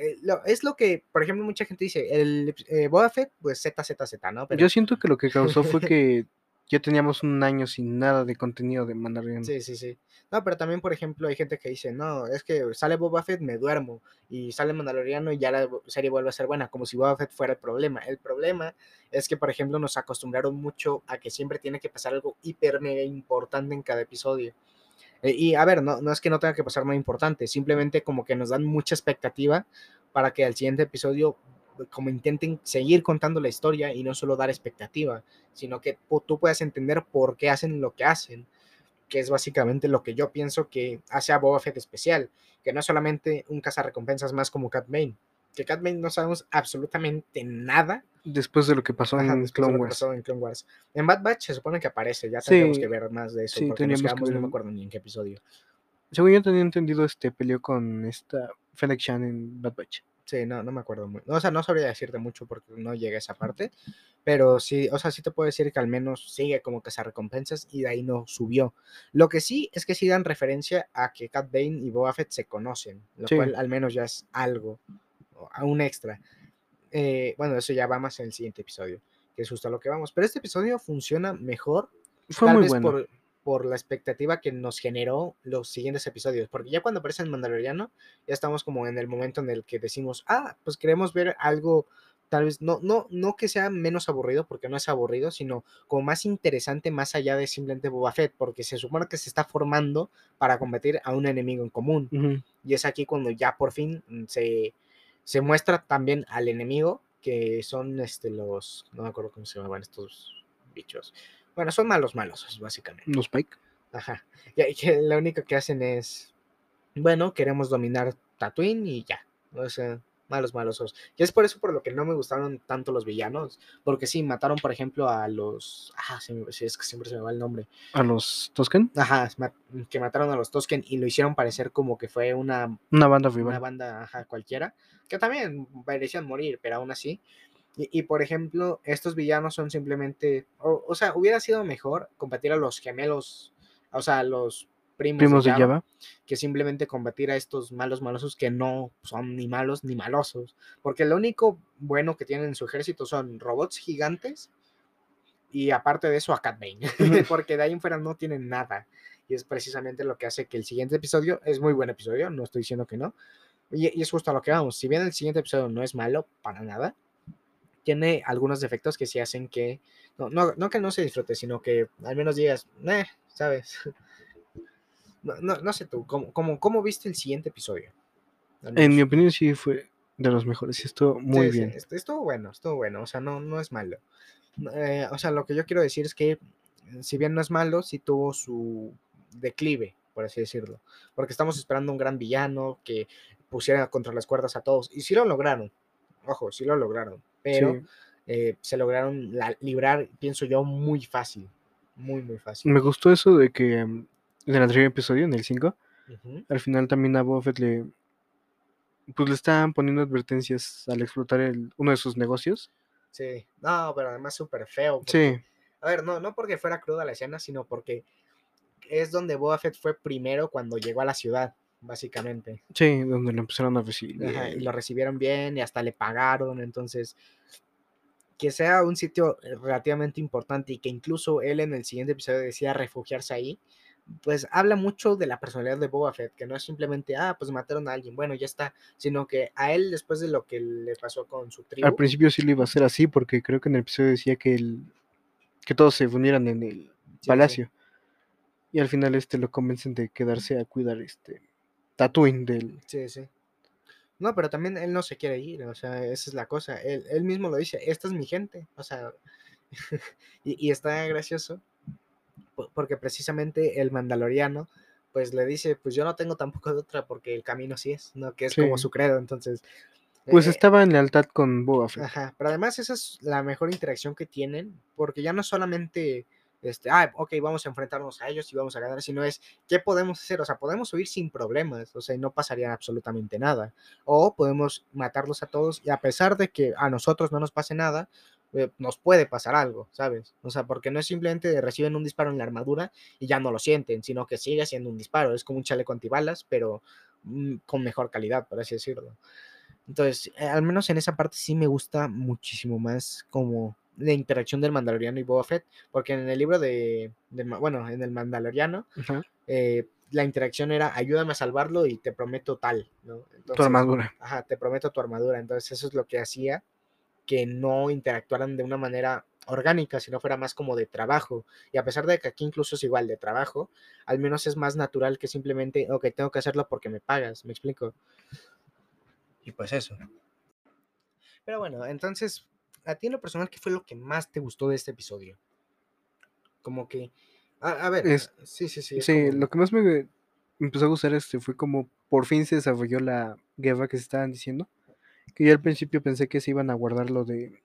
eh, es lo que, por ejemplo, mucha gente dice, el eh, Boba Fett, pues ZZZ, ¿no? Pero, Yo siento que lo que causó fue que ya teníamos un año sin nada de contenido de Mandalorian. Sí, sí, sí. No, pero también, por ejemplo, hay gente que dice, no, es que sale Boba Fett, me duermo, y sale Mandaloriano y ya la serie vuelve a ser buena, como si Boba Fett fuera el problema. El problema es que, por ejemplo, nos acostumbraron mucho a que siempre tiene que pasar algo hiper mega importante en cada episodio. Eh, y a ver, no, no es que no tenga que pasar nada importante, simplemente como que nos dan mucha expectativa para que al siguiente episodio como intenten seguir contando la historia y no solo dar expectativa, sino que tú puedas entender por qué hacen lo que hacen que es básicamente lo que yo pienso que hace a Boba Fett especial, que no es solamente un cazarrecompensas más como Cat Bane, que Cat Bane no sabemos absolutamente nada. Después de lo que pasó, en, Clone Wars. en Bad Batch se supone que aparece, ya tenemos que ver más de eso, sí, porque nos quedamos, no me acuerdo ni en qué episodio. Según yo tenía entendido, este peleó con esta Fennec Chan en Bad Batch. Sí, no, no me acuerdo muy. O sea, no sabría decirte mucho porque no llegué a esa parte. Pero sí, o sea, sí te puedo decir que al menos sigue como que se recompensas y de ahí no subió. Lo que sí es que sí dan referencia a que Cat Bane y Boba Fett se conocen, lo cual al menos ya es algo, un extra. Eh, bueno, eso ya va más en el siguiente episodio, que es justo a lo que vamos. Pero este episodio funciona mejor. Fue muy bueno. Por, por la expectativa que nos generó los siguientes episodios, porque ya cuando aparece el Mandaloriano, ya estamos como en el momento en el que decimos, ah, pues queremos ver algo, tal vez, no, no, no que sea menos aburrido, porque no es aburrido, sino como más interesante más allá de simplemente Boba Fett, porque se supone que se está formando para combatir a un enemigo en común. Y es aquí cuando ya por fin mm, se, se muestra también al enemigo, que son este, los, no me acuerdo cómo se llamaban estos bichos bueno, son malos malos, básicamente. Los Spike. Ajá. Y, que lo único que hacen es, bueno, queremos dominar Tatooine y ya. O sea, malos malosos. Y es por eso por lo que no me gustaron tanto los villanos. Porque sí, mataron, por ejemplo, a los. Ah, sí, es que siempre se me va el nombre. ¿A los Tosken? Ajá, que mataron a los Tosken y lo hicieron parecer como que fue una. Una banda rival. Una banda, ajá, cualquiera. Que también merecían morir, pero aún así. Y, por ejemplo, estos villanos son simplemente, o, sea, hubiera sido mejor combatir a los gemelos, o sea, a los primos, de, Java, que simplemente combatir a estos malos malosos que no son ni malos ni malosos. Porque lo único bueno que tienen en su ejército son robots gigantes y aparte de eso a Cat Bane, porque de ahí en fuera no tienen nada. Y es precisamente lo que hace que el siguiente episodio es muy buen episodio, no estoy diciendo que no. Y, y es justo a lo que vamos. Si bien el siguiente episodio no es malo para nada, tiene algunos defectos que sí hacen que, no, no, no que no se disfrute, sino que al menos digas, eh, ¿sabes? No, no, sé tú, ¿cómo, cómo, cómo viste el siguiente episodio? En mi opinión sí fue de los mejores, y estuvo muy bien. estuvo bueno, estuvo bueno, o sea, no, no es malo. Eh, o sea, lo que yo quiero decir es que, si bien no es malo, sí tuvo su declive, por así decirlo. Porque estamos esperando un gran villano que pusiera contra las cuerdas a todos. Y sí lo lograron. Ojo, sí lo lograron pero eh, se lograron librar, pienso yo, muy fácil. Muy, muy fácil. Me gustó eso de que mm, en el anterior episodio, en el 5, al final también a Buffett le, pues le estaban poniendo advertencias al explotar el, uno de sus negocios. Sí, no, pero además súper feo. sí. A ver, no, no porque fuera cruda la escena, sino porque es donde Boba Fett fue primero cuando llegó a la ciudad básicamente. Sí, donde lo empezaron a recibir. y lo recibieron bien y hasta le pagaron, entonces que sea un sitio eh, relativamente importante y que incluso él en el siguiente episodio decía refugiarse ahí, pues habla mucho de la personalidad de Boba Fett, que no es simplemente, ah, pues mataron a alguien, bueno, ya está, sino que a él después de lo que le pasó con su tribu. Al principio sí lo iba a hacer así, porque creo que en el episodio decía que, el, que todos se unieran en el palacio. Y al final este lo convencen de quedarse a cuidar este Tatooine del... Sí, sí. No, pero también él no se quiere ir, o sea, esa es la cosa. Él, él mismo lo dice, esta es mi gente, o sea, y, está gracioso porque precisamente el mandaloriano pues le dice, pues yo no tengo tampoco de otra porque el camino sí es, ¿no? Que es como su credo, entonces... Pues eh, estaba en lealtad con Boba Fett. Ajá, pero además esa es la mejor interacción que tienen, porque ya no solamente este, ah, ok, vamos a enfrentarnos a ellos y vamos a ganar, sino es, ¿qué podemos hacer? O sea, podemos huir sin problemas, o sea, no pasaría absolutamente nada. O podemos matarlos a todos y a pesar de que a nosotros no nos pase nada, eh, nos puede pasar algo, ¿sabes? O sea, porque no es simplemente reciben un disparo en la armadura y ya no lo sienten, sino que sigue siendo un disparo, es como un chaleco antibalas, pero mm, con mejor calidad, por así decirlo. Entonces, eh, al menos en esa parte sí me gusta muchísimo más como la interacción del Mandaloriano y Boba Fett, porque en el libro de, de bueno, en el Mandaloriano, eh, la interacción era ayúdame a salvarlo y te prometo tal, ¿no? Tu armadura. Ajá, te prometo tu armadura. Entonces eso es lo que hacía que no interactuaran de una manera orgánica, sino fuera más como de trabajo. Y a pesar de que aquí incluso es igual de trabajo, al menos es más natural que simplemente, ok, tengo que hacerlo porque me pagas, ¿me explico? Y pues eso. Pero bueno, entonces, a ti en lo personal, ¿qué fue lo que más te gustó de este episodio? Como que, a, a ver, Es- sí, sí, sí. Sí, como- lo que más me empezó a gustar este fue como por fin se desarrolló la guerra que se estaban diciendo. Que yo al principio pensé que se iban a guardar lo de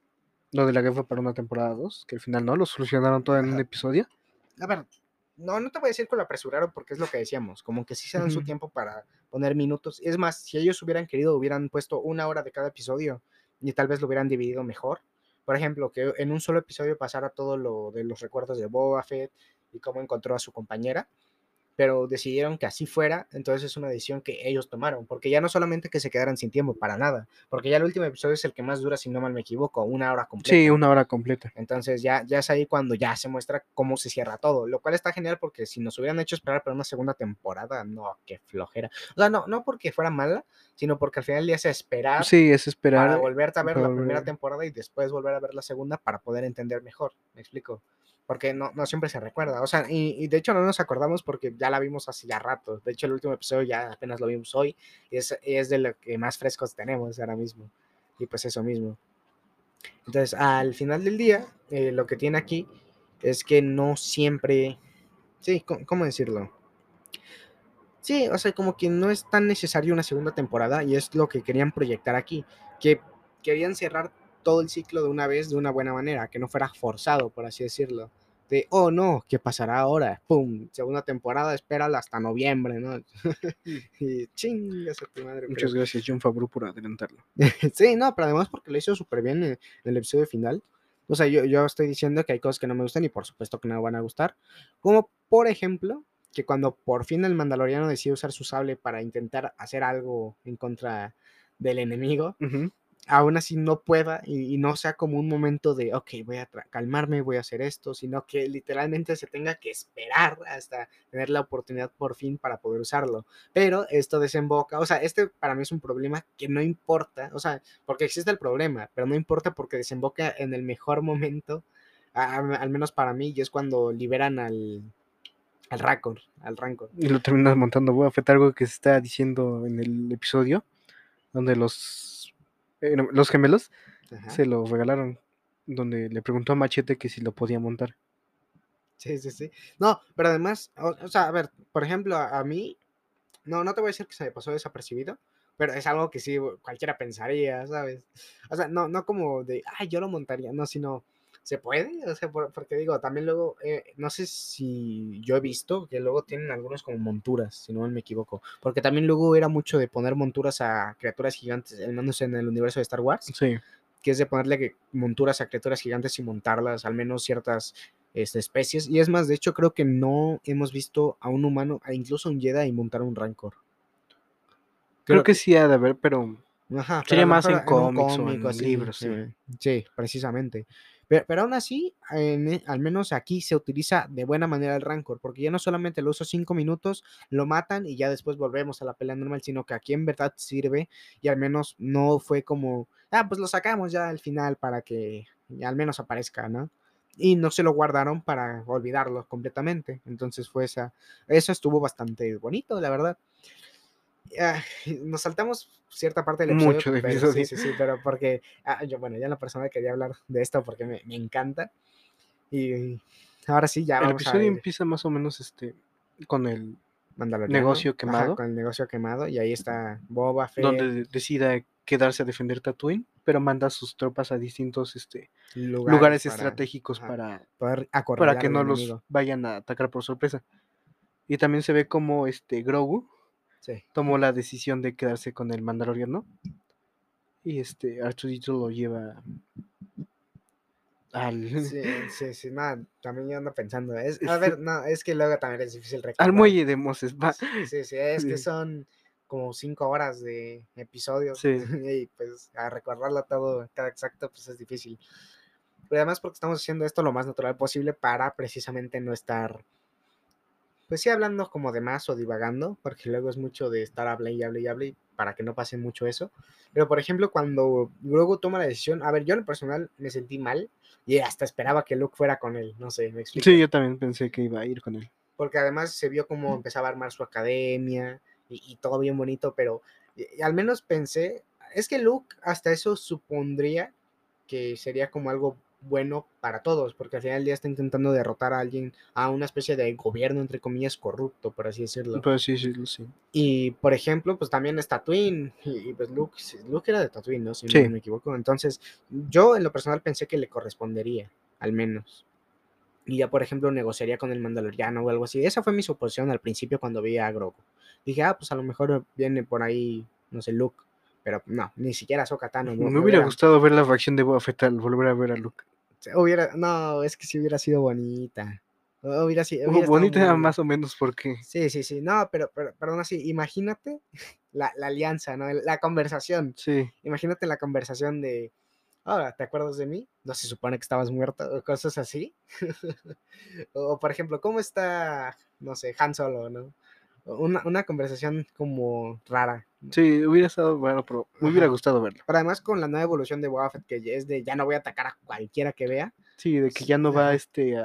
lo de la guerra para una temporada 2, que al final no, lo solucionaron todo en un episodio. a ver, no, no te voy a decir que lo apresuraron porque es lo que decíamos, como que sí se dan su tiempo para poner minutos. Es más, si ellos hubieran querido, hubieran puesto una hora de cada episodio y tal vez lo hubieran dividido mejor. Por ejemplo, que en un solo episodio pasara todo lo de los recuerdos de Boba Fett y cómo encontró a su compañera. Pero decidieron que así fuera, entonces es una decisión que ellos tomaron, porque ya no solamente que se quedaran sin tiempo para nada, porque ya el último episodio es el que más dura, si no mal me equivoco, una hora completa. Sí, una hora completa. Entonces ya, ya es ahí cuando ya se muestra cómo se cierra todo, lo cual está genial porque si nos hubieran hecho esperar para una segunda temporada, no, qué flojera. O sea, no, no porque fuera mala, sino porque al final le hace esperar Sí, es esperar. para volverte a ver la primera temporada y después volver a ver la segunda para poder entender mejor, me explico. Porque no, no siempre se recuerda, o sea, y, y de hecho no nos acordamos porque ya la vimos hace ya rato. De hecho, el último episodio ya apenas lo vimos hoy y es, y es de lo que más frescos tenemos ahora mismo. Y pues eso mismo. Entonces, al final del día, eh, lo que tiene aquí es que no siempre. Sí, ¿cómo, decirlo? Sí, o sea, como que no es tan necesario una segunda temporada y es lo que querían proyectar aquí. Que querían cerrar todo el ciclo de una vez de una buena manera, que no fuera forzado, por así decirlo. De, oh no, ¿qué pasará ahora? ¡Pum! Segunda temporada, espérala hasta noviembre, ¿no? y chingas a tu madre. pero- Muchas gracias, John Favreau, por adelantarlo. Sí, no, pero además porque lo hizo súper bien en, en el episodio final. O sea, yo, yo estoy diciendo que hay cosas que no me gustan y por supuesto que no me van a gustar. Como por ejemplo, que cuando por fin el mandaloriano decide usar su sable para intentar hacer algo en contra del enemigo, Ujú. Aún así no pueda y, no sea como un momento de, ok, voy a calmarme, voy a hacer esto, sino que literalmente se tenga que esperar hasta tener la oportunidad por fin para poder usarlo. Pero esto desemboca, o sea, este para mí es un problema que no importa, o sea, porque existe el problema, pero no importa porque desemboca en el mejor momento, a- a- al menos para mí, y es cuando liberan al, al Rancor, al Rancor. Y lo terminas montando Boba Fett, algo que se está diciendo en el episodio, donde los, eh, los gemelos Ajá. se lo regalaron, donde le preguntó a Machete que si lo podía montar. Sí, sí, sí. No, pero además, o, o sea, a ver, por ejemplo, a, a mí, no, no te voy a decir que se me pasó desapercibido, pero es algo que sí cualquiera pensaría, ¿sabes? O sea, no, no como de, ay, yo lo montaría, no, sino, ¿se puede? O sea, por- porque digo, también luego, eh, no sé si yo he visto que luego tienen algunos como monturas, si no me equivoco, porque también luego era mucho de poner monturas a criaturas gigantes, al menos en el universo de Star Wars Sí, que es de ponerle que- monturas a criaturas gigantes y montarlas, al menos ciertas este, especies. Y es más, de hecho, creo que no hemos visto a un humano, a incluso un Jedi, montar un Rancor. creo que sí ha de haber, pero Ajá, sería más en cómics o en libros, sí. sí, precisamente. Pero, pero aún así, e- al menos aquí se utiliza de buena manera el Rancor, porque ya no solamente lo uso cinco minutos, lo matan y ya después volvemos a la pelea normal, sino que aquí en verdad sirve y al menos no fue como, ah, pues lo sacamos ya al final para que al menos aparezca, ¿no? Y no se lo guardaron para olvidarlo completamente. Entonces fue esa, eso estuvo bastante bonito, la verdad. Ah, nos saltamos cierta parte del episodio. Mucho del pero-. Sí, sí, sí, pero porque ah, yo, bueno, ya en la persona quería hablar de esto porque me, me encanta. Y ahora sí, ya el vamos episodio a empieza más o menos este con el negocio Ajá, quemado. con el negocio quemado. Y ahí está Boba Fett. donde de- decida quedarse a defender Tatooine, pero manda sus tropas a distintos este, lugares, para estratégicos ajá, para, poder para que no los vayan a atacar por sorpresa. Y también se ve como este Grogu Sí. tomó la decisión de quedarse con el Mandaloriano. Y este Arturito lo lleva al, Sí, sí, sí, nada, también yo ando pensando. Es, a ver, no, es que luego también es difícil recordar. al muelle de Moses. Va. Sí, sí, sí, es que son como cinco horas de episodio Sí. y pues a recordarlo todo cada exacto pues es difícil. Pero además porque estamos haciendo esto lo más natural posible para precisamente no estar, pues sí, hablando como de más o divagando, porque luego es mucho de estar hable y hable y hable para que no pase mucho eso. Pero por ejemplo, cuando luego toma la decisión, a ver, yo en lo personal me sentí mal y hasta esperaba que Luke fuera con él, no sé, me explico. Sí, yo también pensé que iba a ir con él. Porque además se vio como empezaba a armar su academia y, y todo bien bonito, pero y- y al menos pensé, es que Luke hasta eso supondría que sería como algo bueno para todos, porque al final del día está intentando derrotar a alguien, a una especie de gobierno, entre comillas, corrupto, por así decirlo. Pues sí, sí, sí. Y por ejemplo, pues también es Tatooine, y, pues Luke, Luke era de Tatooine, ¿no? Si Sí. no me equivoco. Entonces, yo en lo personal pensé que le correspondería, al menos. Y ya, por ejemplo, negociaría con el Mandaloriano o algo así. Esa fue mi suposición al principio cuando vi a Grogu. Dije, ah, pues a lo mejor viene por ahí, no sé, Luke. Pero no, ni siquiera Ahsoka Tano. Me hubiera gustado ver la reacción de Boba Fett al volver a ver a Luke. Hubiera, no, es que si hubiera sido bonita. Hubiera sido. Uh, bonita más o menos porque Sí, sí, sí. No, pero, pero, pero aún así, imagínate la, la alianza, ¿no? La conversación. sí, Imagínate la conversación de, ahora, ¿te acuerdas de mí? No se supone que estabas muerto o cosas así. o, por ejemplo, ¿cómo está, no sé, Han Solo, ¿no? Una, una conversación como rara. sí, hubiera estado bueno, pero me hubiera gustado verlo. Pero además con la nueva evolución de Boba Fett, que es de ya no voy a atacar a cualquiera que vea, Sí, de que ya no va este a,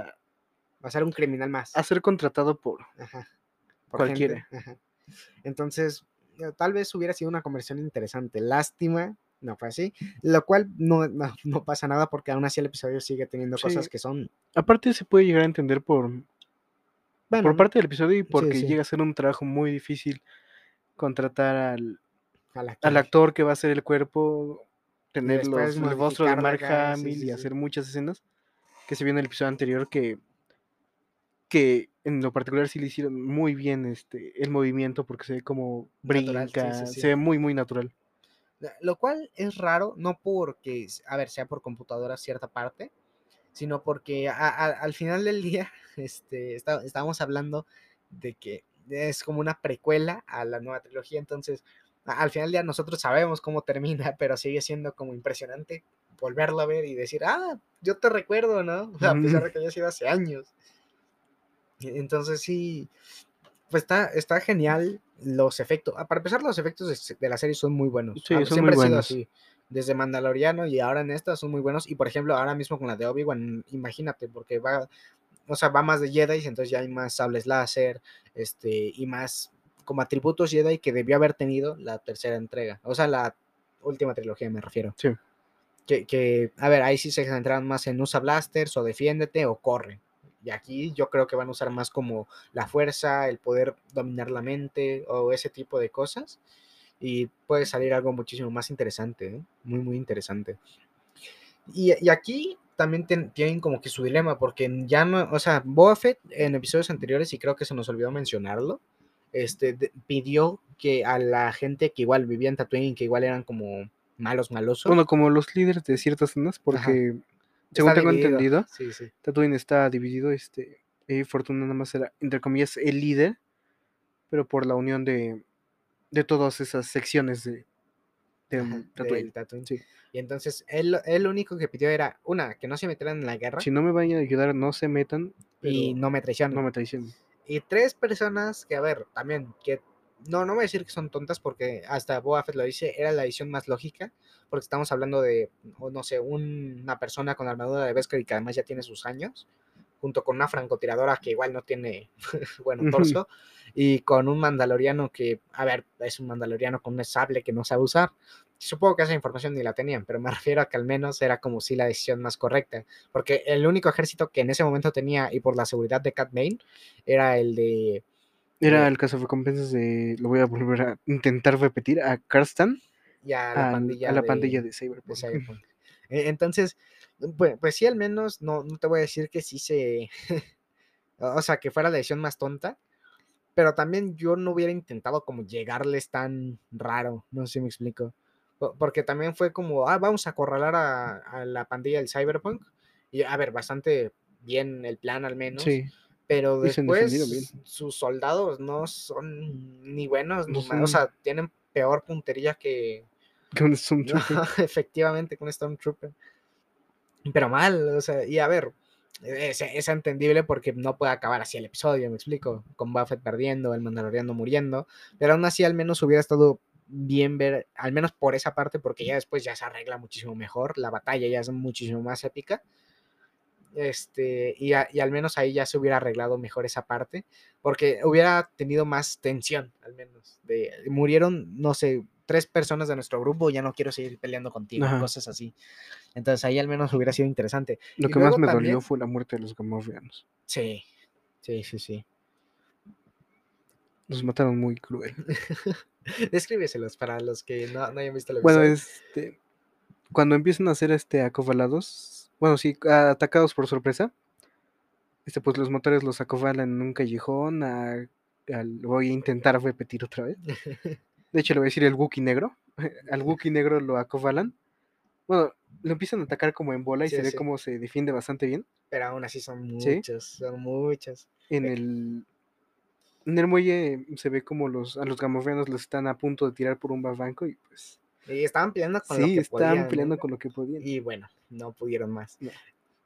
va a ser un criminal más. a ser contratado por Ajá. por Cualquiera. ajá. Entonces, eh, tal vez hubiera sido una conversión interesante. Lástima, no fue así. Lo cual no, no, no pasa nada porque aún así el episodio sigue teniendo cosas que son. aparte se puede llegar a entender por Bueno, por parte del episodio y porque sí. llega a ser un trabajo muy difícil contratar al, al al actor. que va a hacer el cuerpo, tener los, el rostro de Mark acá, Hamill sí, y hacer muchas escenas que se vio en el episodio anterior que que en lo particular sí le hicieron muy bien este el movimiento porque se ve como Natural, brinca, se ve muy muy natural. Lo cual es raro, no porque, a ver, sea por computadora cierta parte, sino porque a- a- al final del día este, está- estábamos hablando de que es como una precuela a la nueva trilogía, entonces a- al final del día nosotros sabemos cómo termina, pero sigue siendo como impresionante volverlo a ver y decir, ah, yo te recuerdo, ¿no? A pesar de que haya sido hace años. E- Entonces sí, pues está, está genial los efectos. Para empezar, los efectos de, la serie son muy buenos. Sí, Ah, son siempre muy ha sido buenos. así. Desde Mandaloriano y ahora en esta son muy buenos. Y por ejemplo, ahora mismo con la de Obi-Wan, imagínate, porque va, o sea, va más de Jedi, entonces ya hay más sables láser, este, y más como atributos Jedi que debió haber tenido la tercera entrega. O sea, la última trilogía me refiero. Sí. Que, que, a ver, ahí sí se centran más en usa blasters o defiéndete o corre. Y aquí yo creo que van a usar más como la fuerza, el poder dominar la mente o ese tipo de cosas. Y puede salir algo muchísimo más interesante, ¿eh? muy, muy interesante. Y, y aquí también ten- tienen como que su dilema, porque ya no, o sea, Boba Fett en episodios anteriores, y creo que se nos olvidó mencionarlo, este, de- pidió que a la gente que igual vivía en Tatooine, que igual eran como malos, malosos. Bueno, como los líderes de ciertas zonas porque según está tengo dividido. entendido, Sí, sí. Tatooine está dividido, este, y Fortuna nada más era, entre comillas, el líder, pero por la unión de, de todas esas secciones de, de Ajá, Tatooine. del Tatooine. Sí. Y entonces él, él lo único que pidió era, una, que no se metieran en la guerra Si no me vayan a ayudar, no se metan, y no me traicionen. no me traicionen. Y tres personas que, a ver, también, que no, no voy a decir que son tontas porque hasta Boba Fett lo dice, era la edición más lógica, porque estamos hablando de, no sé, un- una persona con armadura de Beskar y que además ya tiene sus años, junto con una francotiradora que igual no tiene, bueno, torso, y con un mandaloriano que, a ver, es un mandaloriano con un sable que no sabe usar. Supongo que esa información ni la tenían, pero me refiero a que al menos era como si la decisión más correcta, porque el único ejército que en ese momento tenía, y por la seguridad de Cat Bane, era el de Era Eh, el recompensas de, lo voy a volver a intentar repetir, a Karstan, ya la al- pandilla a la de, pandilla de de Cyberpunk. Cyberpunk. E- Entonces, pues, pues sí, al menos no, no te voy a decir que sí se. o sea, que fuera la decisión más tonta. Pero también yo no hubiera intentado como llegarles tan raro. No sé si me explico. Po- Porque también fue como, ah, vamos a acorralar a, a la pandilla del Cyberpunk. Y a ver, bastante bien el plan al menos. Sí, Pero después sus soldados no son ni buenos ni No malos. O sea, tienen peor puntería que, que un Stormtrooper. efectivamente, con Stormtrooper. Pero mal, o sea, y a ver, es, entendible porque no puede acabar así el episodio, me explico, con Buffett perdiendo, el Mandaloriano muriendo, pero aún así al menos hubiera estado bien ver, al menos por esa parte, porque ya después ya se arregla muchísimo mejor, la batalla ya es muchísimo más épica. Este, y, a- y al menos ahí ya se hubiera arreglado mejor esa parte, porque hubiera tenido más tensión, al menos. De, murieron, no sé, tres personas de nuestro grupo, ya no quiero seguir peleando contigo, Ajá. cosas así. Entonces ahí al menos hubiera sido interesante. Lo Y que más me también- dolió fue la muerte de los Gamorreanos. Sí, sí, sí, sí. Los mataron muy cruel. Descríbeselos para los que no, no hayan visto el Bueno, este. Cuando empiezan a ser este acovalados, bueno, sí, atacados por sorpresa, este, pues los motores los acovalan en un callejón. a- voy a intentar repetir otra vez. De hecho, le voy a decir el Wookiee negro. Al Wookiee negro lo acovalan. Bueno, lo empiezan a atacar como en bola y Sí, se ve sí. como se defiende bastante bien. Pero aún así son ¿Sí? muchos, son muchos. En Eh. el, en el muelle se ve como los, a los gamorreanos los están a punto de tirar por un barranco y pues Y estaban peleando con lo sí, que estaban podían, ¿no? peleando con lo que podían. Y bueno, no pudieron más. No.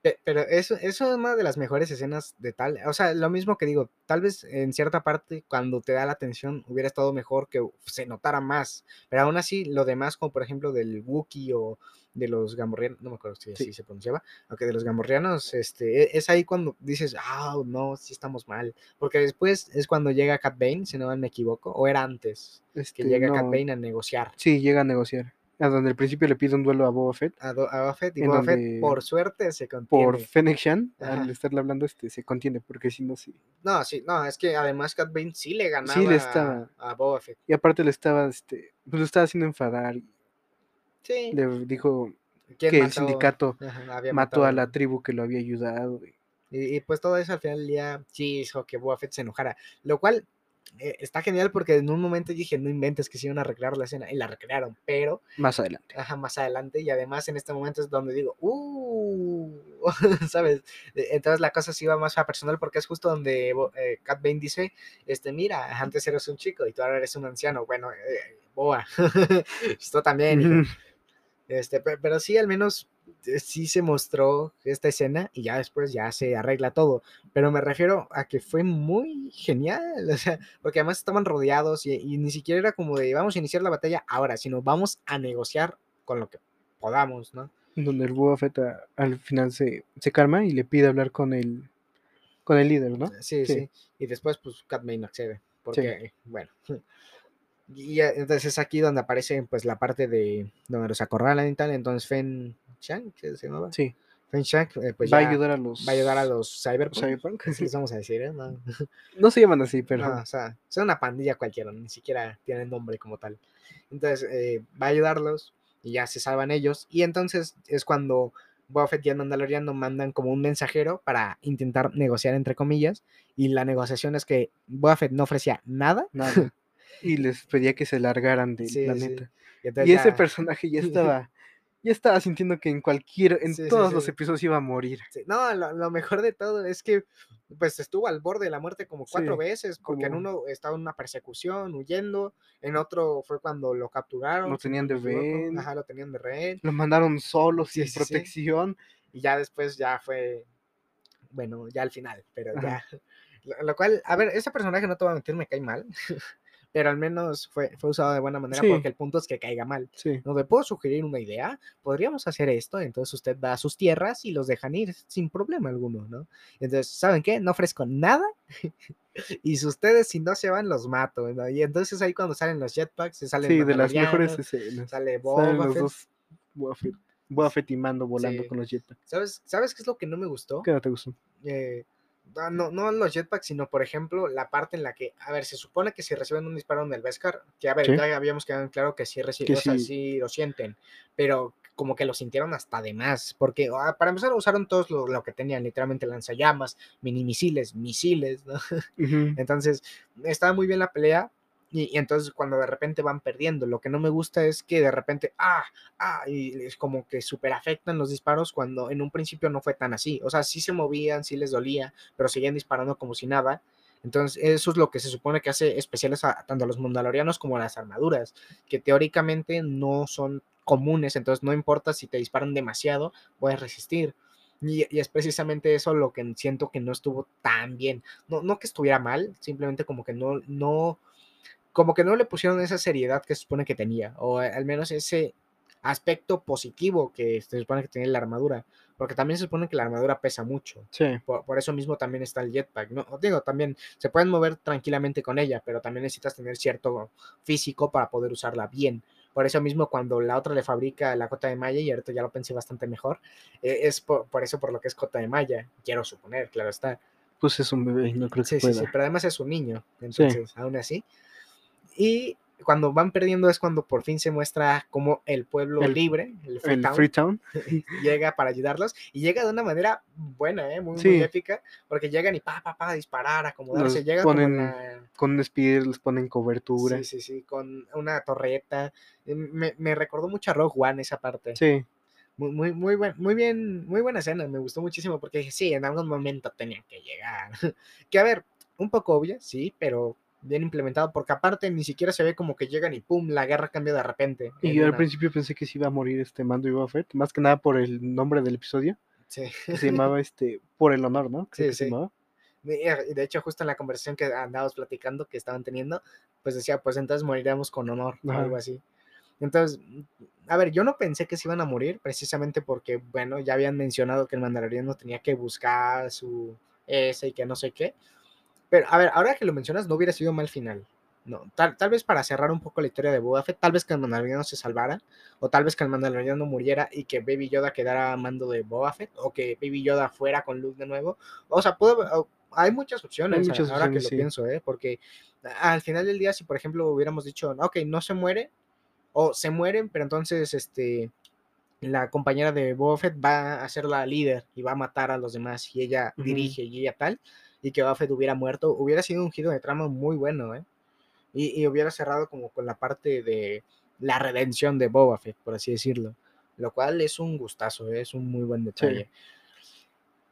Pe- Pero eso, eso es una de las mejores escenas de tal. O sea, lo mismo que digo, tal vez en cierta parte, cuando te da la atención, hubiera estado mejor que se notara más. Pero aún así, lo demás, como por ejemplo del Wookiee o de los Gamorreanos, no me acuerdo si así Sí. se pronunciaba, aunque de los Gamorreanos, este, e- es ahí cuando dices, ah, no, sí estamos mal. Porque después es cuando llega Cat Bane, si no me equivoco, o era antes que Este, llega Cat no, Bane a negociar. Sí, llega a negociar. A donde al principio le pide un duelo a Boba Fett. A, Do- a y Boba Fett, por suerte se contiene. Por Fennec Shan, Ajá. al estarle hablando, este, se contiene, porque si no, sí. No, sí, no, es que además Cat Bane sí le ganaba le a- estaba- a Boba Fett. Y aparte le estaba, este, pues lo estaba haciendo enfadar. Sí. Le dijo ¿quién que el sindicato Ajá, mató a la tribu que lo había ayudado. y pues todo eso al final del día sí hizo que Boba Fett se enojara. Lo cual eh, está genial porque en un momento dije, no inventes que se iban a recrear la escena. Y la recrearon, pero Más adelante. ajá, más adelante. Y además en este momento es donde digo, uh, ¿sabes? E- Entonces la cosa se iba más a personal porque es justo donde eh, Cat Bane dice, este, mira, antes eres un chico y tú ahora eres un anciano. Bueno, eh, Boa, esto también. Este, pe- pero sí, al menos sí se mostró esta escena y ya después ya se arregla todo. Pero me refiero a que fue muy genial, o sea, porque además estaban rodeados y, y ni siquiera era como de vamos a iniciar la batalla ahora, sino vamos a negociar con lo que podamos, ¿no? Donde el Boba Fett a- al final se, se calma y le pide hablar con el, con el líder, ¿no? Sí, sí. Sí. Y después, pues, Cat Bane accede. Porque, bueno. Y ya, entonces es aquí donde aparece, pues, la parte de donde los acorralan y tal. Entonces, Fen Shang, ¿qué se llamaba? Sí. Fen Shang, eh, pues va ya a ayudar a los. va a ayudar a los Cyberpunk. Cyberpunk. Así les vamos a decir, ¿eh? No, No se llaman así, pero. no, o sea, son una pandilla cualquiera, ni siquiera tienen nombre como tal. Entonces, eh, va a ayudarlos y ya se salvan ellos. Y entonces es cuando Boba Fett y el Mandaloriano mandan como un mensajero para intentar negociar, entre comillas. Y la negociación es que Boba Fett no ofrecía nada. Nada. y les pedía que se largaran del Sí, sí. planeta. Y, ese personaje ya estaba. Ya estaba sintiendo que en cualquier. En Sí, todos sí. los episodios iba a morir. No, lo, lo mejor de todo es que pues estuvo al borde de la muerte como cuatro veces, porque en uno estaba en una persecución, huyendo, en otro fue cuando lo capturaron. Lo tenían de rehén. Ajá, lo tenían de rehén. Lo mandaron solo, sin protección. Y ya después ya fue, bueno, ya al final, pero Ajá. ya. Lo, lo cual, a ver, ese personaje no te voy a mentir, me cae mal, pero al menos fue, fue usado de buena manera Sí. porque el punto es que caiga mal. Sí. No te puedo sugerir una idea, podríamos hacer esto, entonces usted va a sus tierras y los dejan ir sin problema alguno, ¿no? Entonces, ¿saben qué? No ofrezco nada y si ustedes si no se van los mato, ¿no? Y entonces ahí cuando salen los jetpacks, se salen Sí, de las mejores escenas. sale Salen Boba los dos y Mando volando Sí. con los jetpacks. ¿Sabes, ¿Sabes qué es lo que no me gustó? ¿Qué no te gustó? eh, no, no los jetpacks, sino por ejemplo la parte en la que, a ver, se supone que si reciben un disparo en el Beskar, que a ver, Sí. ya habíamos quedado en claro que sí, reci- Que o sea, sí. sí lo sienten, pero como que lo sintieron hasta de más, porque ah, para empezar usaron todos lo, lo que tenían, literalmente lanzallamas, mini misiles, misiles, ¿no? Ujú. Entonces, estaba muy bien la pelea. Y, entonces cuando de repente van perdiendo, lo que no me gusta es que de repente, ah, ah, y es como que super afectan los disparos cuando en un principio no fue tan así. O sea, sí se movían, sí les dolía, pero seguían disparando como si nada. Entonces, eso es lo que se supone que hace especiales a tanto a los mandalorianos como a las armaduras, que teóricamente no son comunes, entonces no importa si te disparan demasiado, puedes resistir. Y, y es precisamente eso lo que siento que no estuvo tan bien. No, no que estuviera mal, simplemente como que no, no, como que no le pusieron esa seriedad que se supone que tenía, o al menos ese aspecto positivo que se supone que tiene la armadura, porque también se supone que la armadura pesa mucho. Sí. Por, por eso mismo también está el jetpack. No, digo, también se pueden mover tranquilamente con ella, pero también necesitas tener cierto físico para poder usarla bien. Por eso mismo, cuando la otra le fabrica la cota de malla, y ahorita ya lo pensé bastante mejor, eh, es por, por, eso por lo que es cota de malla. Quiero suponer, claro está. Pues es un bebé, no creo que sí, pueda. Sí, sí, pero además es un niño, entonces, sí. aún así. Y cuando van perdiendo es cuando por fin se muestra como el pueblo El- libre, el Freetown, Freetown. llega para ayudarlos y llega de una manera buena, ¿eh? muy, muy Sí. épica, porque llegan y pa, pa, pa, disparar, acomodarse, Los llega como ponen la- Con un speeder les ponen cobertura. Sí, sí, sí, con una torreta. Eh, Me, me recordó mucho a Rogue One esa parte. Sí. Muy, muy, muy, buen, muy bien, muy buena escena, me gustó muchísimo porque dije, sí, en algún momento tenían que llegar. que a ver, un poco obvia, sí, pero bien implementado, porque aparte ni siquiera se ve como que llegan y pum, la guerra cambia de repente. Y en al principio pensé que se iba a morir este Mando y Boba Fett, más que nada por el nombre del episodio, Sí. que se llamaba este Por el honor, ¿no? Sí, que se sí. llamaba. De hecho, justo en la conversación que andábamos platicando, que estaban teniendo, pues decía, pues entonces moriremos con honor o Ajá. algo así. Entonces, a ver, yo no pensé que se iban a morir, precisamente porque, bueno, ya habían mencionado que el mandaloriano tenía que buscar su ese y que no sé qué. Pero, a ver, ahora que lo mencionas, no hubiera sido mal final. No, tal, tal vez para cerrar un poco la historia de Boba Fett, tal vez que el mandaloriano se salvara, o tal vez que el mandaloriano muriera y que Baby Yoda quedara a mando de Boba Fett, o que Baby Yoda fuera con Luke de nuevo. O sea, puede, o- hay muchas opciones, a- muchas ahora opciones, que sí. lo pienso, ¿eh? porque al final del día, si por ejemplo hubiéramos dicho, ok, no se muere, o se mueren, pero entonces este la compañera de Boba Fett va a ser la líder y va a matar a los demás y ella dirige y ella tal, y que Boba Fett hubiera muerto, hubiera sido un giro de trama muy bueno, ¿eh? Y, y hubiera cerrado como con la parte de la redención de Boba Fett, por así decirlo, lo cual es un gustazo, ¿eh? es un muy buen detalle.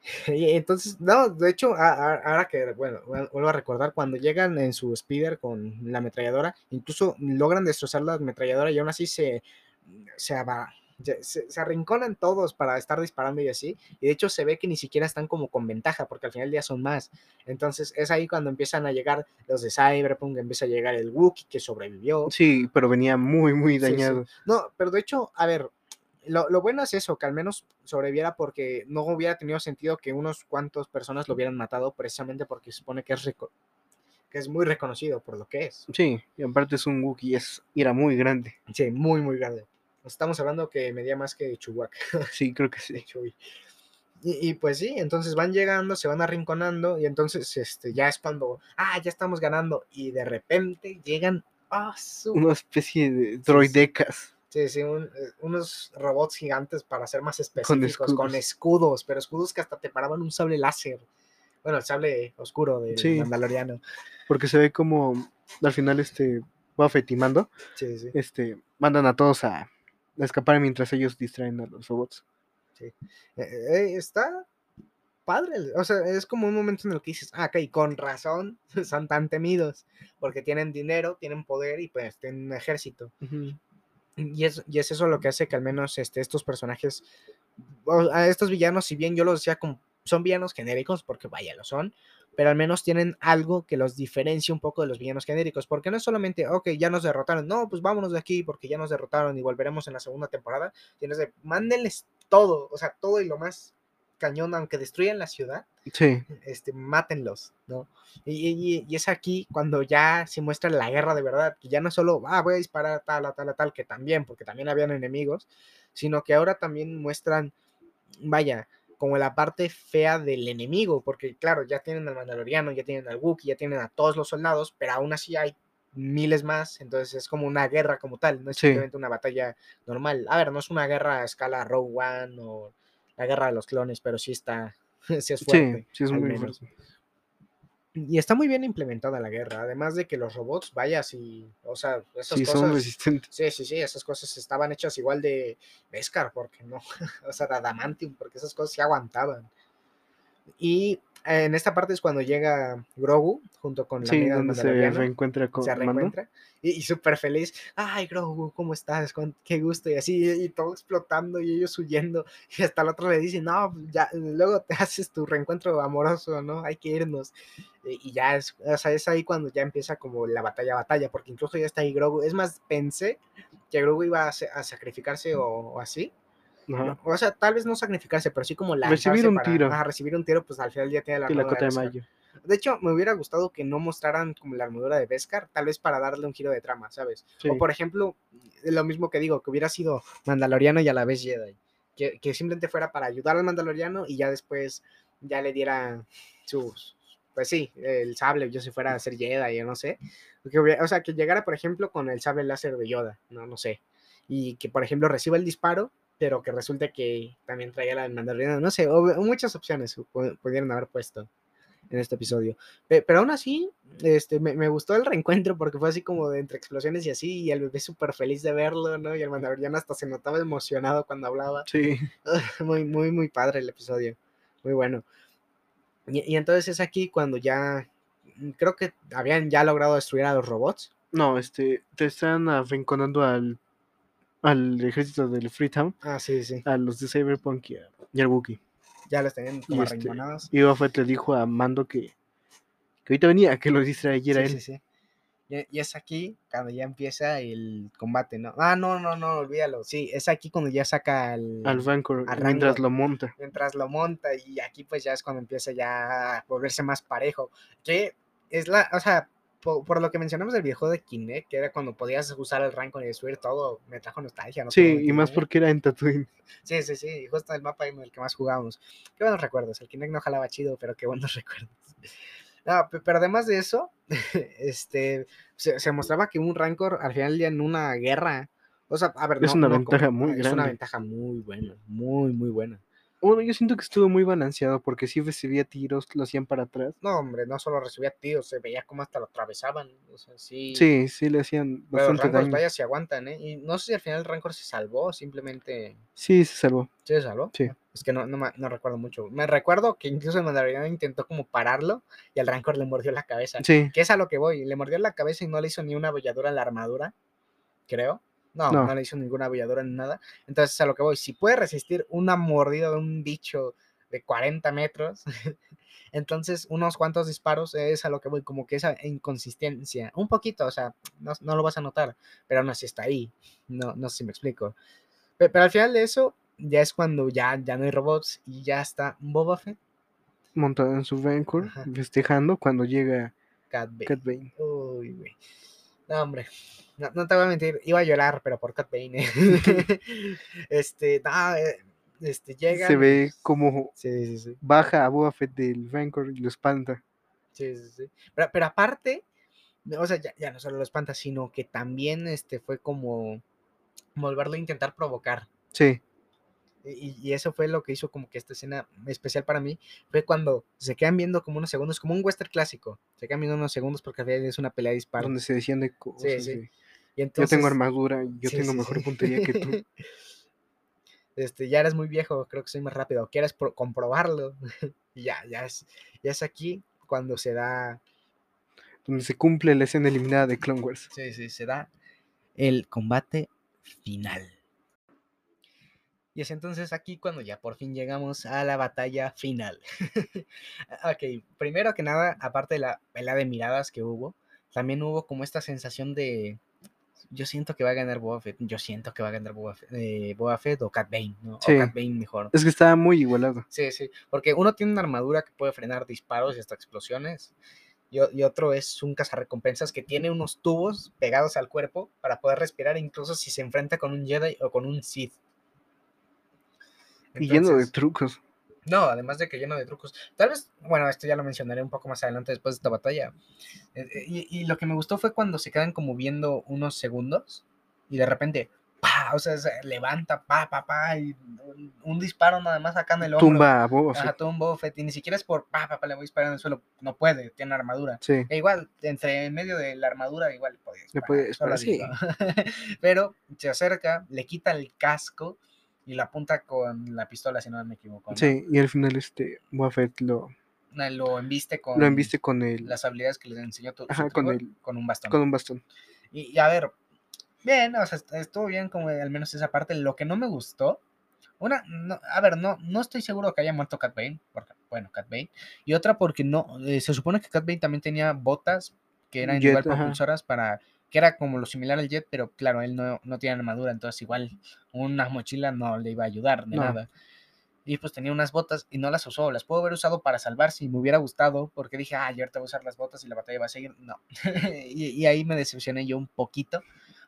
Y entonces, no, de hecho, ahora que, bueno, vu- vuelvo a recordar, cuando llegan en su speeder con la ametralladora, incluso logran destrozar la ametralladora y aún así se, se, se, se- se arrinconan todos para estar disparando y así. Y de hecho se ve que ni siquiera están como con ventaja, porque al final del día son más. Entonces es ahí cuando empiezan a llegar los de Cyberpunk, empieza a llegar el Wookiee que sobrevivió. Sí, pero venía muy, muy Sí, sí. dañado. No, pero de hecho, a ver, lo, lo bueno es eso, que al menos sobreviviera porque no hubiera tenido sentido que unos cuantos personas lo hubieran matado precisamente porque se supone que es, reco- que es muy reconocido por lo que es. Sí, y aparte es un Wookiee, es, era muy grande. Sí, muy, muy grande. Estamos hablando que medía más que Chewbacca. Sí, creo que de sí. Y, y pues sí, entonces van llegando, se van arrinconando y entonces este, ya es cuando, ah, ya estamos ganando y de repente llegan, su Una especie de droidecas. Sí, sí, un- eh, unos robots gigantes para ser más específicos, con escudos. escudos. pero escudos que hasta te paraban un sable láser. Bueno, el sable oscuro del Sí. Mandaloriano. Porque se ve como al final este Boba Fett y Mando, Sí, sí. este, mandan a todos a escapar mientras ellos distraen a los robots. Eh, eh, está padre. O sea, es como un momento en el que dices, ah, ok, con razón son tan temidos, porque tienen dinero, tienen poder y pues tienen un ejército. Y es, y es eso lo que hace que al menos este, estos personajes, a estos villanos, si bien yo los decía como son villanos genéricos, porque vaya, lo son, pero al menos tienen algo que los diferencia un poco de los villanos genéricos, porque no es solamente, ok, ya nos derrotaron, no, pues vámonos de aquí porque ya nos derrotaron y volveremos en la segunda temporada, tienes de, mándenles todo, o sea, todo y lo más cañón, aunque destruyan la ciudad, Sí, este, mátenlos, ¿no? Y, y- y es aquí cuando ya se muestra la guerra de verdad, que ya no solo, ah, voy a disparar tal, a tal, a tal, que también, porque también habían enemigos, sino que ahora también muestran, vaya, como la parte fea del enemigo, porque claro, ya tienen al Mandaloriano, ya tienen al Wookiee, ya tienen a todos los soldados, pero aún así hay miles más, entonces es como una guerra como tal, no es Sí. simplemente una batalla normal. A ver, no es una guerra a escala Rogue One o la guerra de los clones, pero sí está, sí es fuerte. sí, sí es muy fuerte. Y está muy bien implementada la guerra, además de que los robots, vaya, sí, o sea, esas Sí, cosas... son resistentes. Sí, sí, sí, esas cosas estaban hechas igual de Beskar, porque no, o sea, de Adamantium, porque esas cosas sí aguantaban. Y en esta parte es cuando llega Grogu junto con la Sí, amiga donde se reencuentra con se reencuentra y, y súper feliz. Ay, Grogu, ¿cómo estás? Con- Qué gusto. Y así, y, y todo explotando y ellos huyendo. Y hasta el otro le dice, no, ya, luego te haces tu reencuentro amoroso, ¿no? Hay que irnos. Y, y ya es, o sea, es ahí cuando ya empieza como la batalla, batalla, porque incluso ya está ahí Grogu. Es más, pensé que Grogu iba a, sa- a sacrificarse o, o así. Ajá. O sea, tal vez no sacrificarse, pero sí como lanzarse Recibir un para- tiro. ajá, recibir un tiro, pues al final ya tiene la la armadura de mayo. De hecho, me hubiera gustado que no mostraran como la armadura de Beskar, tal vez para darle un giro de trama, ¿sabes? Sí. O por ejemplo, lo mismo que digo, que hubiera sido Mandaloriano y a la vez Jedi. Que, que simplemente fuera para ayudar al Mandaloriano y ya después ya le diera sus, pues sí, el sable, yo si fuera a ser Jedi, yo no sé. Que hubiera- o sea, que llegara, por ejemplo, con el sable láser de Yoda, no, no sé. Y que, por ejemplo, reciba el disparo, pero que resulte que también traía la del Mandaloriano, no sé, o- muchas opciones pu- pudieron haber puesto en este episodio. Pe- Pero, aún así, este, me, me gustó el reencuentro porque fue así como de entre explosiones y así, y el bebé súper feliz de verlo, ¿no? Y el Mandaloriano hasta se notaba emocionado cuando hablaba. Sí. muy, muy, muy padre el episodio. Muy bueno. Y, y entonces es aquí cuando ya, mm, creo que habían ya logrado destruir a los robots. No, este, te están arrinconando al, al ejército del Freetown, Ah, sí, sí. a los de Cyberpunk y, a- y al Wookiee. Ya los tenían como este, arrinconados. Y Boba Fett le dijo a Mando que, que ahorita venía, que lo distrayera Sí, él. sí, sí. Y, y es aquí cuando ya empieza el combate, ¿no? Ah, no, no, no, olvídalo. Sí, es aquí cuando ya saca al, Al Rancor, Al mientras lo monta. mientras lo monta y aquí pues ya es cuando empieza ya a volverse más parejo. Que es la, o sea, po- por, lo que mencionamos del videojuego de Kinect, que era cuando podías usar el Rancor y destruir todo, me trajo nostalgia, Sí, y más porque era en Tatooine. Sí, sí, sí, justo el mapa en el que más jugábamos. Qué buenos recuerdos, el Kinect no jalaba chido, pero qué buenos recuerdos. No, pe- pero además de eso, este, se, se mostraba que un Rancor al final del día en una guerra, o sea, a ver, Es no- una no como- ventaja muy Es una grande. ventaja muy buena, muy, muy buena. Bueno, yo siento que estuvo muy balanceado porque sí recibía tiros, lo hacían para atrás. No, hombre, no solo recibía tiros, se veía como hasta lo atravesaban. O sea, sí. Sí, sí le hacían Pero bastante Rancors, daño. vaya, se aguantan, ¿eh? Y no sé si al final el Rancor se salvó, simplemente. Sí, se salvó. ¿Sí se salvó? Sí. Es que no, no, me- no recuerdo mucho. Me recuerdo que incluso el Mandaloriano intentó como pararlo y al Rancor le mordió la cabeza. Sí, Que es a lo que voy. Le mordió la cabeza y no le hizo ni una bolladura en la armadura, creo. No, no, No. le hizo ninguna bolladura ni nada. Entonces, a lo que voy. Si puede resistir una mordida de un bicho de 40 metros, entonces unos cuantos disparos es a lo que voy. Como que esa inconsistencia. Un poquito, o sea, no, no lo vas a notar, pero aún así está ahí. No, no sé si me explico. Pe- Pero, al final de eso, ya es cuando ya, ya no hay robots y ya está Boba Fett, montado en su Ajá. festejando cuando llega Cat Bane. Cat Bane. Uy, güey. No, hombre. No, no te voy a mentir, iba a llorar, pero por Cat Bane. ¿eh? este, no, eh, este, llega. Se ve como Sí, sí, sí. baja a Boba Fett del Rancor y lo espanta. Sí, sí, sí. Pero, pero aparte, o sea, ya, ya no solo lo espanta, sino que también este, fue como volverlo a intentar provocar. Sí, Y, y eso fue lo que hizo como que esta escena especial para mí. Fue cuando se quedan viendo como unos segundos, como un western clásico. Se quedan viendo unos segundos porque al final es una pelea de disparos. donde se decían de cosas. sí. Y yo entonces, tengo armadura y yo Sí, tengo mejor puntería que tú. Este, ya eres muy viejo, creo que soy más rápido. ¿Quieres pro- comprobarlo? y ya, ya es, ya es aquí cuando se da, donde se cumple la escena eliminada de Clone Wars. sí, sí, se da el combate final. Y es entonces aquí cuando ya por fin llegamos a la batalla final. ok, primero que nada, aparte de la pelea de miradas que hubo, también hubo como esta sensación de. Yo siento que va a ganar Boba Fett. Yo siento que va a ganar Boba Fett, eh, Boba Fett o Cat Bane, ¿no? Sí. O Cat Bane mejor. Es que estaba muy igualado. Sí, sí, porque uno tiene una armadura que puede frenar disparos y hasta explosiones. Y, y otro es un cazarrecompensas que tiene unos tubos pegados al cuerpo para poder respirar, incluso si se enfrenta con un Jedi o con un Sith. Y lleno de Entonces, trucos. no, además de que lleno de trucos. Tal vez, bueno, esto ya lo mencionaré un poco más adelante después de esta batalla. Eh, eh, Y, y lo que me gustó fue cuando se quedan como viendo unos segundos y de repente, pa, o sea, se levanta, pa, pa, pa, y un, un disparo nada más acá en el hombro. Tumba a Boba Fett. un Boba Fett, y ni siquiera es por, pa, pa, pa, le voy a disparar en el suelo. No puede, tiene armadura. Sí. E igual, entre en medio de la armadura, igual podía Le disparar. puede solo disparar, digo. Pero se acerca, le quita el casco y la apunta con la pistola, si no me equivoco. ¿no? Sí, y al final este Boba Fett lo, lo embiste con Lo enviste con el. las habilidades que les enseñó tu, Ajá, con el- con un bastón. Con un bastón. Y, y a ver, bien, o sea, est- estuvo bien como al menos esa parte. Lo que no me gustó, una, no, a ver, no, no estoy seguro que haya muerto Cat Bane, porque, bueno, Cat Bane. Y otra porque no, eh, se supone que Cat Bane también tenía botas que eran Jet, igual propulsoras para, que era como lo similar al Jet, pero claro, él no, no tiene armadura, entonces igual una mochila no le iba a ayudar de No. nada. Y pues tenía unas botas y no las usó. Las puedo haber usado para salvarse y me hubiera gustado porque dije, ah, yo ahorita voy a usar las botas y la batalla va a seguir. No. y, y ahí me decepcioné yo un poquito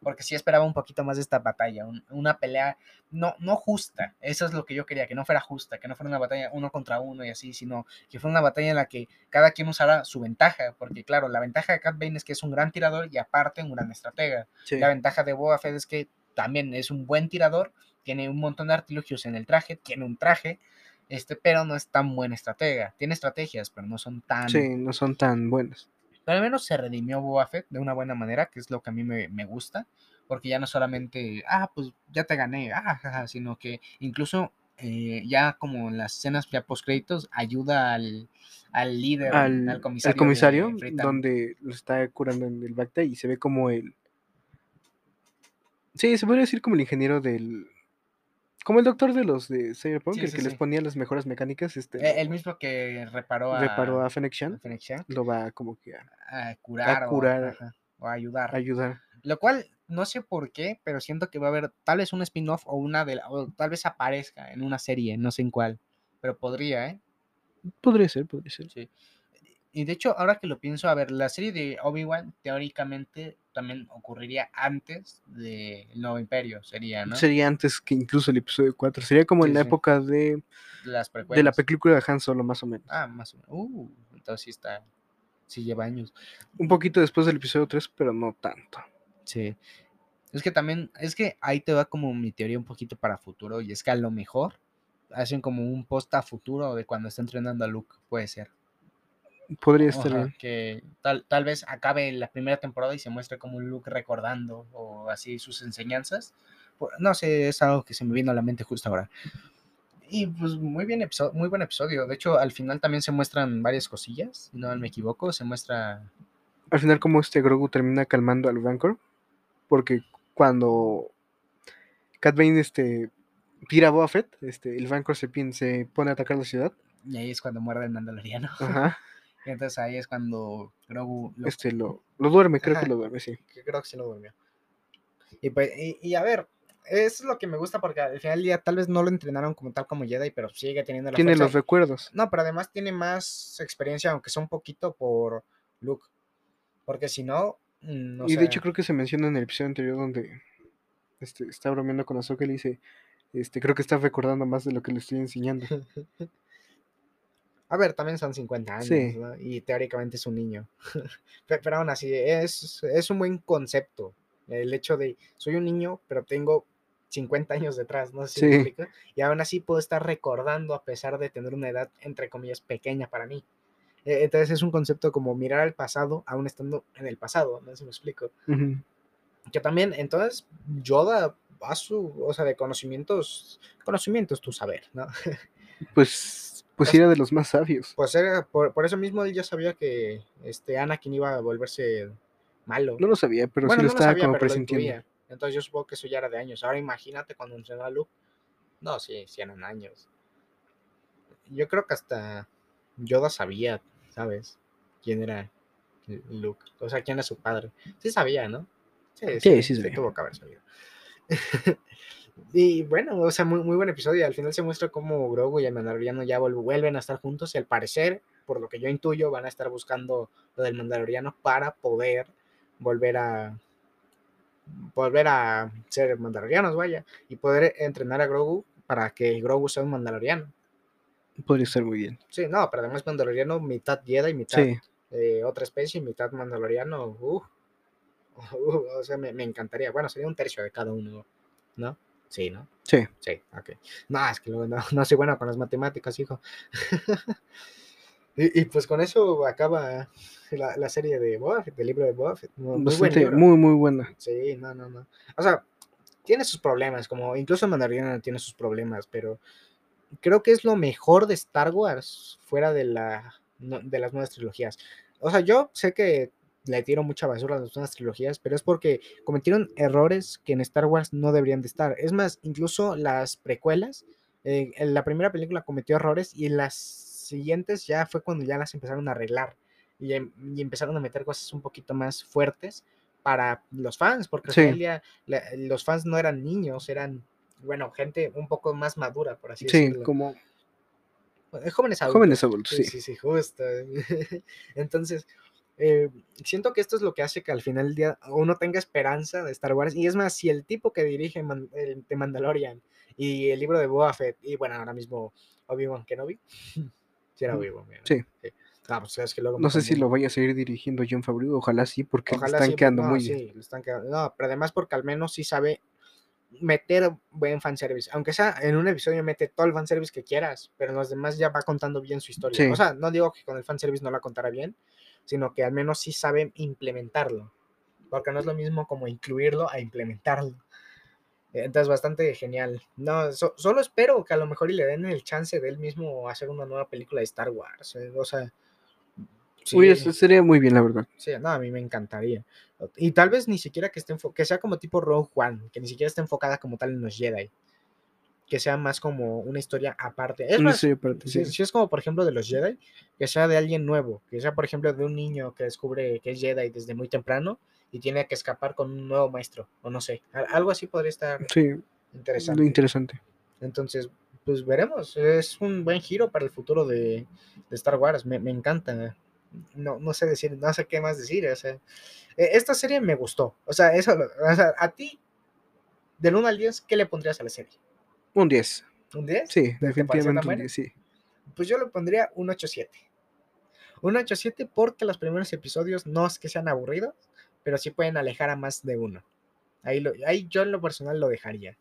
porque sí esperaba un poquito más de esta batalla. un- una pelea no, no justa. Eso es lo que yo quería, que no fuera justa, que no fuera una batalla uno contra uno y así, sino que fuera una batalla en la que cada quien usara su ventaja. Porque claro, la ventaja de Cat Bane es que es un gran tirador y aparte un gran estratega. Sí. La ventaja de Boba Fett es que también es un buen tirador, tiene un montón de artilugios en el traje, tiene un traje, este, pero no es tan buen estratega. Tiene estrategias, pero no son tan... Sí, no son tan buenas. Pero al menos se redimió Boba Fett de una buena manera, que es lo que a mí me, me gusta, porque ya no solamente, ah, pues ya te gané, ah, jaja, sino que incluso eh, ya como en las escenas ya post créditos ayuda al, al líder, Al, al al comisario. comisario, de donde lo está curando en el Bacta y se ve como el. Sí, se podría decir como el ingeniero del. Como el doctor de los de Cyberpunk, Sí, el sí, que les ponía las mejoras mecánicas, este. Eh, el mismo que reparó a, reparó a Fennec Shan, Fennec lo va como que a a curar, curar. O, ajá, o a ayudar. ayudar. Lo cual no sé por qué, pero siento que va a haber tal vez un spin-off o una de la- o tal vez aparezca en una serie, no sé en cuál, pero podría, ¿eh? Podría ser, podría ser. Sí. Y de hecho, ahora que lo pienso, a ver, la serie de Obi-Wan teóricamente también ocurriría antes del Nuevo Imperio, sería, ¿no? Sería antes que incluso el episodio 4. Sería como Sí, en la sí. época de, Las de la película de Han Solo, más o menos. Ah, más o menos. Uh, entonces sí está. Sí lleva años. Un poquito después del episodio 3, pero no tanto. Sí. Es que también, es que ahí te va como mi teoría un poquito para futuro, y es que a lo mejor hacen como un post a futuro de cuando está entrenando a Luke, puede ser. Podría estar bien. que tal, tal vez acabe la primera temporada y se muestre como un Luke recordando o así sus enseñanzas. No sé, es algo que se me vino a la mente justo ahora. Y pues muy bien episodio, muy buen episodio. De hecho, al final también se muestran varias cosillas, si no me equivoco, se muestra Al final, como este Grogu termina calmando al Rancor, porque cuando Cat Bane este, tira a Boba Fett, este, el Rancor se, se pone a atacar la ciudad. y ahí es cuando muerde el mandaloriano. Ajá. Y entonces ahí es cuando Grogu lo Este, lo, lo duerme, creo Ajá. que lo duerme, sí. creo que sí lo durmió. Y, pues, y, y a ver, eso es lo que me gusta porque al final del día tal vez no lo entrenaron como tal como Jedi, pero sigue teniendo la Tiene fuerza. los recuerdos. No, pero además tiene más experiencia, aunque sea un poquito por Luke. Porque si no, mm, no y sé. de hecho creo que se menciona en el episodio anterior donde este, está bromeando con Ahsoka y le dice, este, creo que está recordando más de lo que le estoy enseñando. A ver, también son 50 años, Sí. ¿no? Y teóricamente es un niño. Pe- pero, aún así, es, es un buen concepto. El hecho de, soy un niño, pero tengo 50 años detrás, no sé si me Sí. explico. Y aún así puedo estar recordando a pesar de tener una edad, entre comillas, pequeña para mí. Eh, Entonces es un concepto como mirar al pasado, aún estando en el pasado, no sé si me explico. Ujú. Que también, entonces, Yoda a su, o sea, de conocimientos, conocimientos, tu saber, ¿no? Pues, pues Pues- era de los más sabios. Pues era, por, por eso mismo él ya sabía que este Anakin iba a volverse malo. No lo sabía, pero bueno, sí lo no lo estaba sabía, como lo presintiendo. Entonces yo supongo que eso ya era de años. Ahora imagínate cuando entrenó a Luke. No, sí, sí eran años. Yo creo que hasta Yoda sabía, ¿sabes? Quién era Luke. O sea, quién era su padre. Sí sabía, ¿no? Sí, sí sabía. tuvo que haber sabido. y bueno, o sea, muy, muy buen episodio. Al final se muestra cómo Grogu y el Mandaloriano ya vuel- vuelven a estar juntos y al parecer, por lo que yo intuyo, van a estar buscando lo del Mandaloriano para poder volver a volver a ser mandalorianos, vaya, y poder entrenar a Grogu para que Grogu sea un mandaloriano. Podría estar muy bien. Sí, no, pero además mandaloriano mitad Jedi, mitad Sí, eh, otra especie, mitad mandaloriano. uh, uh, o sea, me, me encantaría. Bueno, sería un tercio de cada uno, ¿no? Sí, ¿no? sí. Sí, ok. No, es que no, no soy bueno con las matemáticas, hijo. y, y pues con eso acaba la, la serie de Boba Fett, el libro de Boba Fett. Muy, buen Bastante, libro. muy, muy buena. Sí, no, no, no. O sea, tiene sus problemas, como incluso Mandaloriano tiene sus problemas, pero creo que es lo mejor de Star Wars fuera de la de las nuevas trilogías. O sea, yo sé que le tiro mucha basura a las nuevas trilogías, pero es porque cometieron errores que en Star Wars no deberían de estar. Es más, incluso las precuelas, eh, en la primera película cometió errores y en las siguientes ya fue cuando ya las empezaron a arreglar y, em- y empezaron a meter cosas un poquito más fuertes para los fans, porque Sí. ya la- los fans no eran niños, eran, bueno, gente un poco más madura, por así Sí, decirlo. como Eh, Jóvenes adultos. jóvenes adultos, Sí, sí. sí, sí, justo. Entonces, eh, siento que esto es lo que hace que al final del día uno tenga esperanza de Star Wars. Y es más, si el tipo que dirige Man- el de Mandalorian y el libro de Boba Fett, y bueno, ahora mismo Obi-Wan Kenobi, si era Mm, Obi-Wan, ¿verdad? sí. Ah, pues es que luego No sé si confundo. lo vaya a seguir dirigiendo John Favreau, ojalá sí, porque le Ojalá están sí, quedando no, muy sí, bien. le están quedando- no, pero además porque al menos sí sabe meter buen fanservice. Aunque sea en un episodio mete todo el fanservice que quieras, pero en los demás ya va contando bien su historia. Sí. O sea, no digo que con el fanservice no la contará bien, sino que al menos sí sabe implementarlo. Porque no es lo mismo como incluirlo a implementarlo. Entonces, bastante genial. No, so- solo espero que a lo mejor y le den el chance de él mismo hacer una nueva película de Star Wars. eh, O sea, Uy, sí. eso sería muy bien, la verdad. Sí, no, a mí me encantaría. Y tal vez ni siquiera que esté que sea como tipo Rogue One, que ni siquiera esté enfocada como tal en los Jedi. Que sea más como una historia aparte. Es más, aparte, sí. si es como por ejemplo de los Jedi, que sea de alguien nuevo, que sea por ejemplo de un niño que descubre que es Jedi desde muy temprano y tiene que escapar con un nuevo maestro, o no sé, algo así podría estar Sí, interesante. interesante. Entonces, pues veremos. Es un buen giro para el futuro de, de Star Wars. Me, me encanta. No, no sé decir, no sé qué más decir. O sea, eh, esta serie me gustó. O sea, eso, lo- o sea, a ti, del 1 al 10, ¿qué le pondrías a la serie? Un 10. ¿Un 10? Sí, ¿Te- te pareció tan definitivamente un buena? 10, sí. Pues yo le pondría un 8-7. Un 8-7 porque los primeros episodios no es que sean aburridos, pero sí pueden alejar a más de uno. Ahí, lo, ahí yo en lo personal lo dejaría.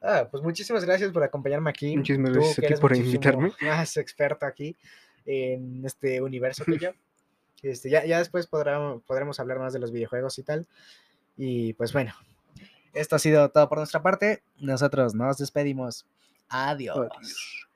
Ah, pues muchísimas gracias por acompañarme aquí. Muchísimas Tú, gracias a ti por invitarme. Más experto aquí en este universo que yo. Este, ya, ya después podrá- podremos hablar más de los videojuegos y tal. Y pues bueno, esto ha sido todo por nuestra parte. Nosotros nos despedimos. Adiós.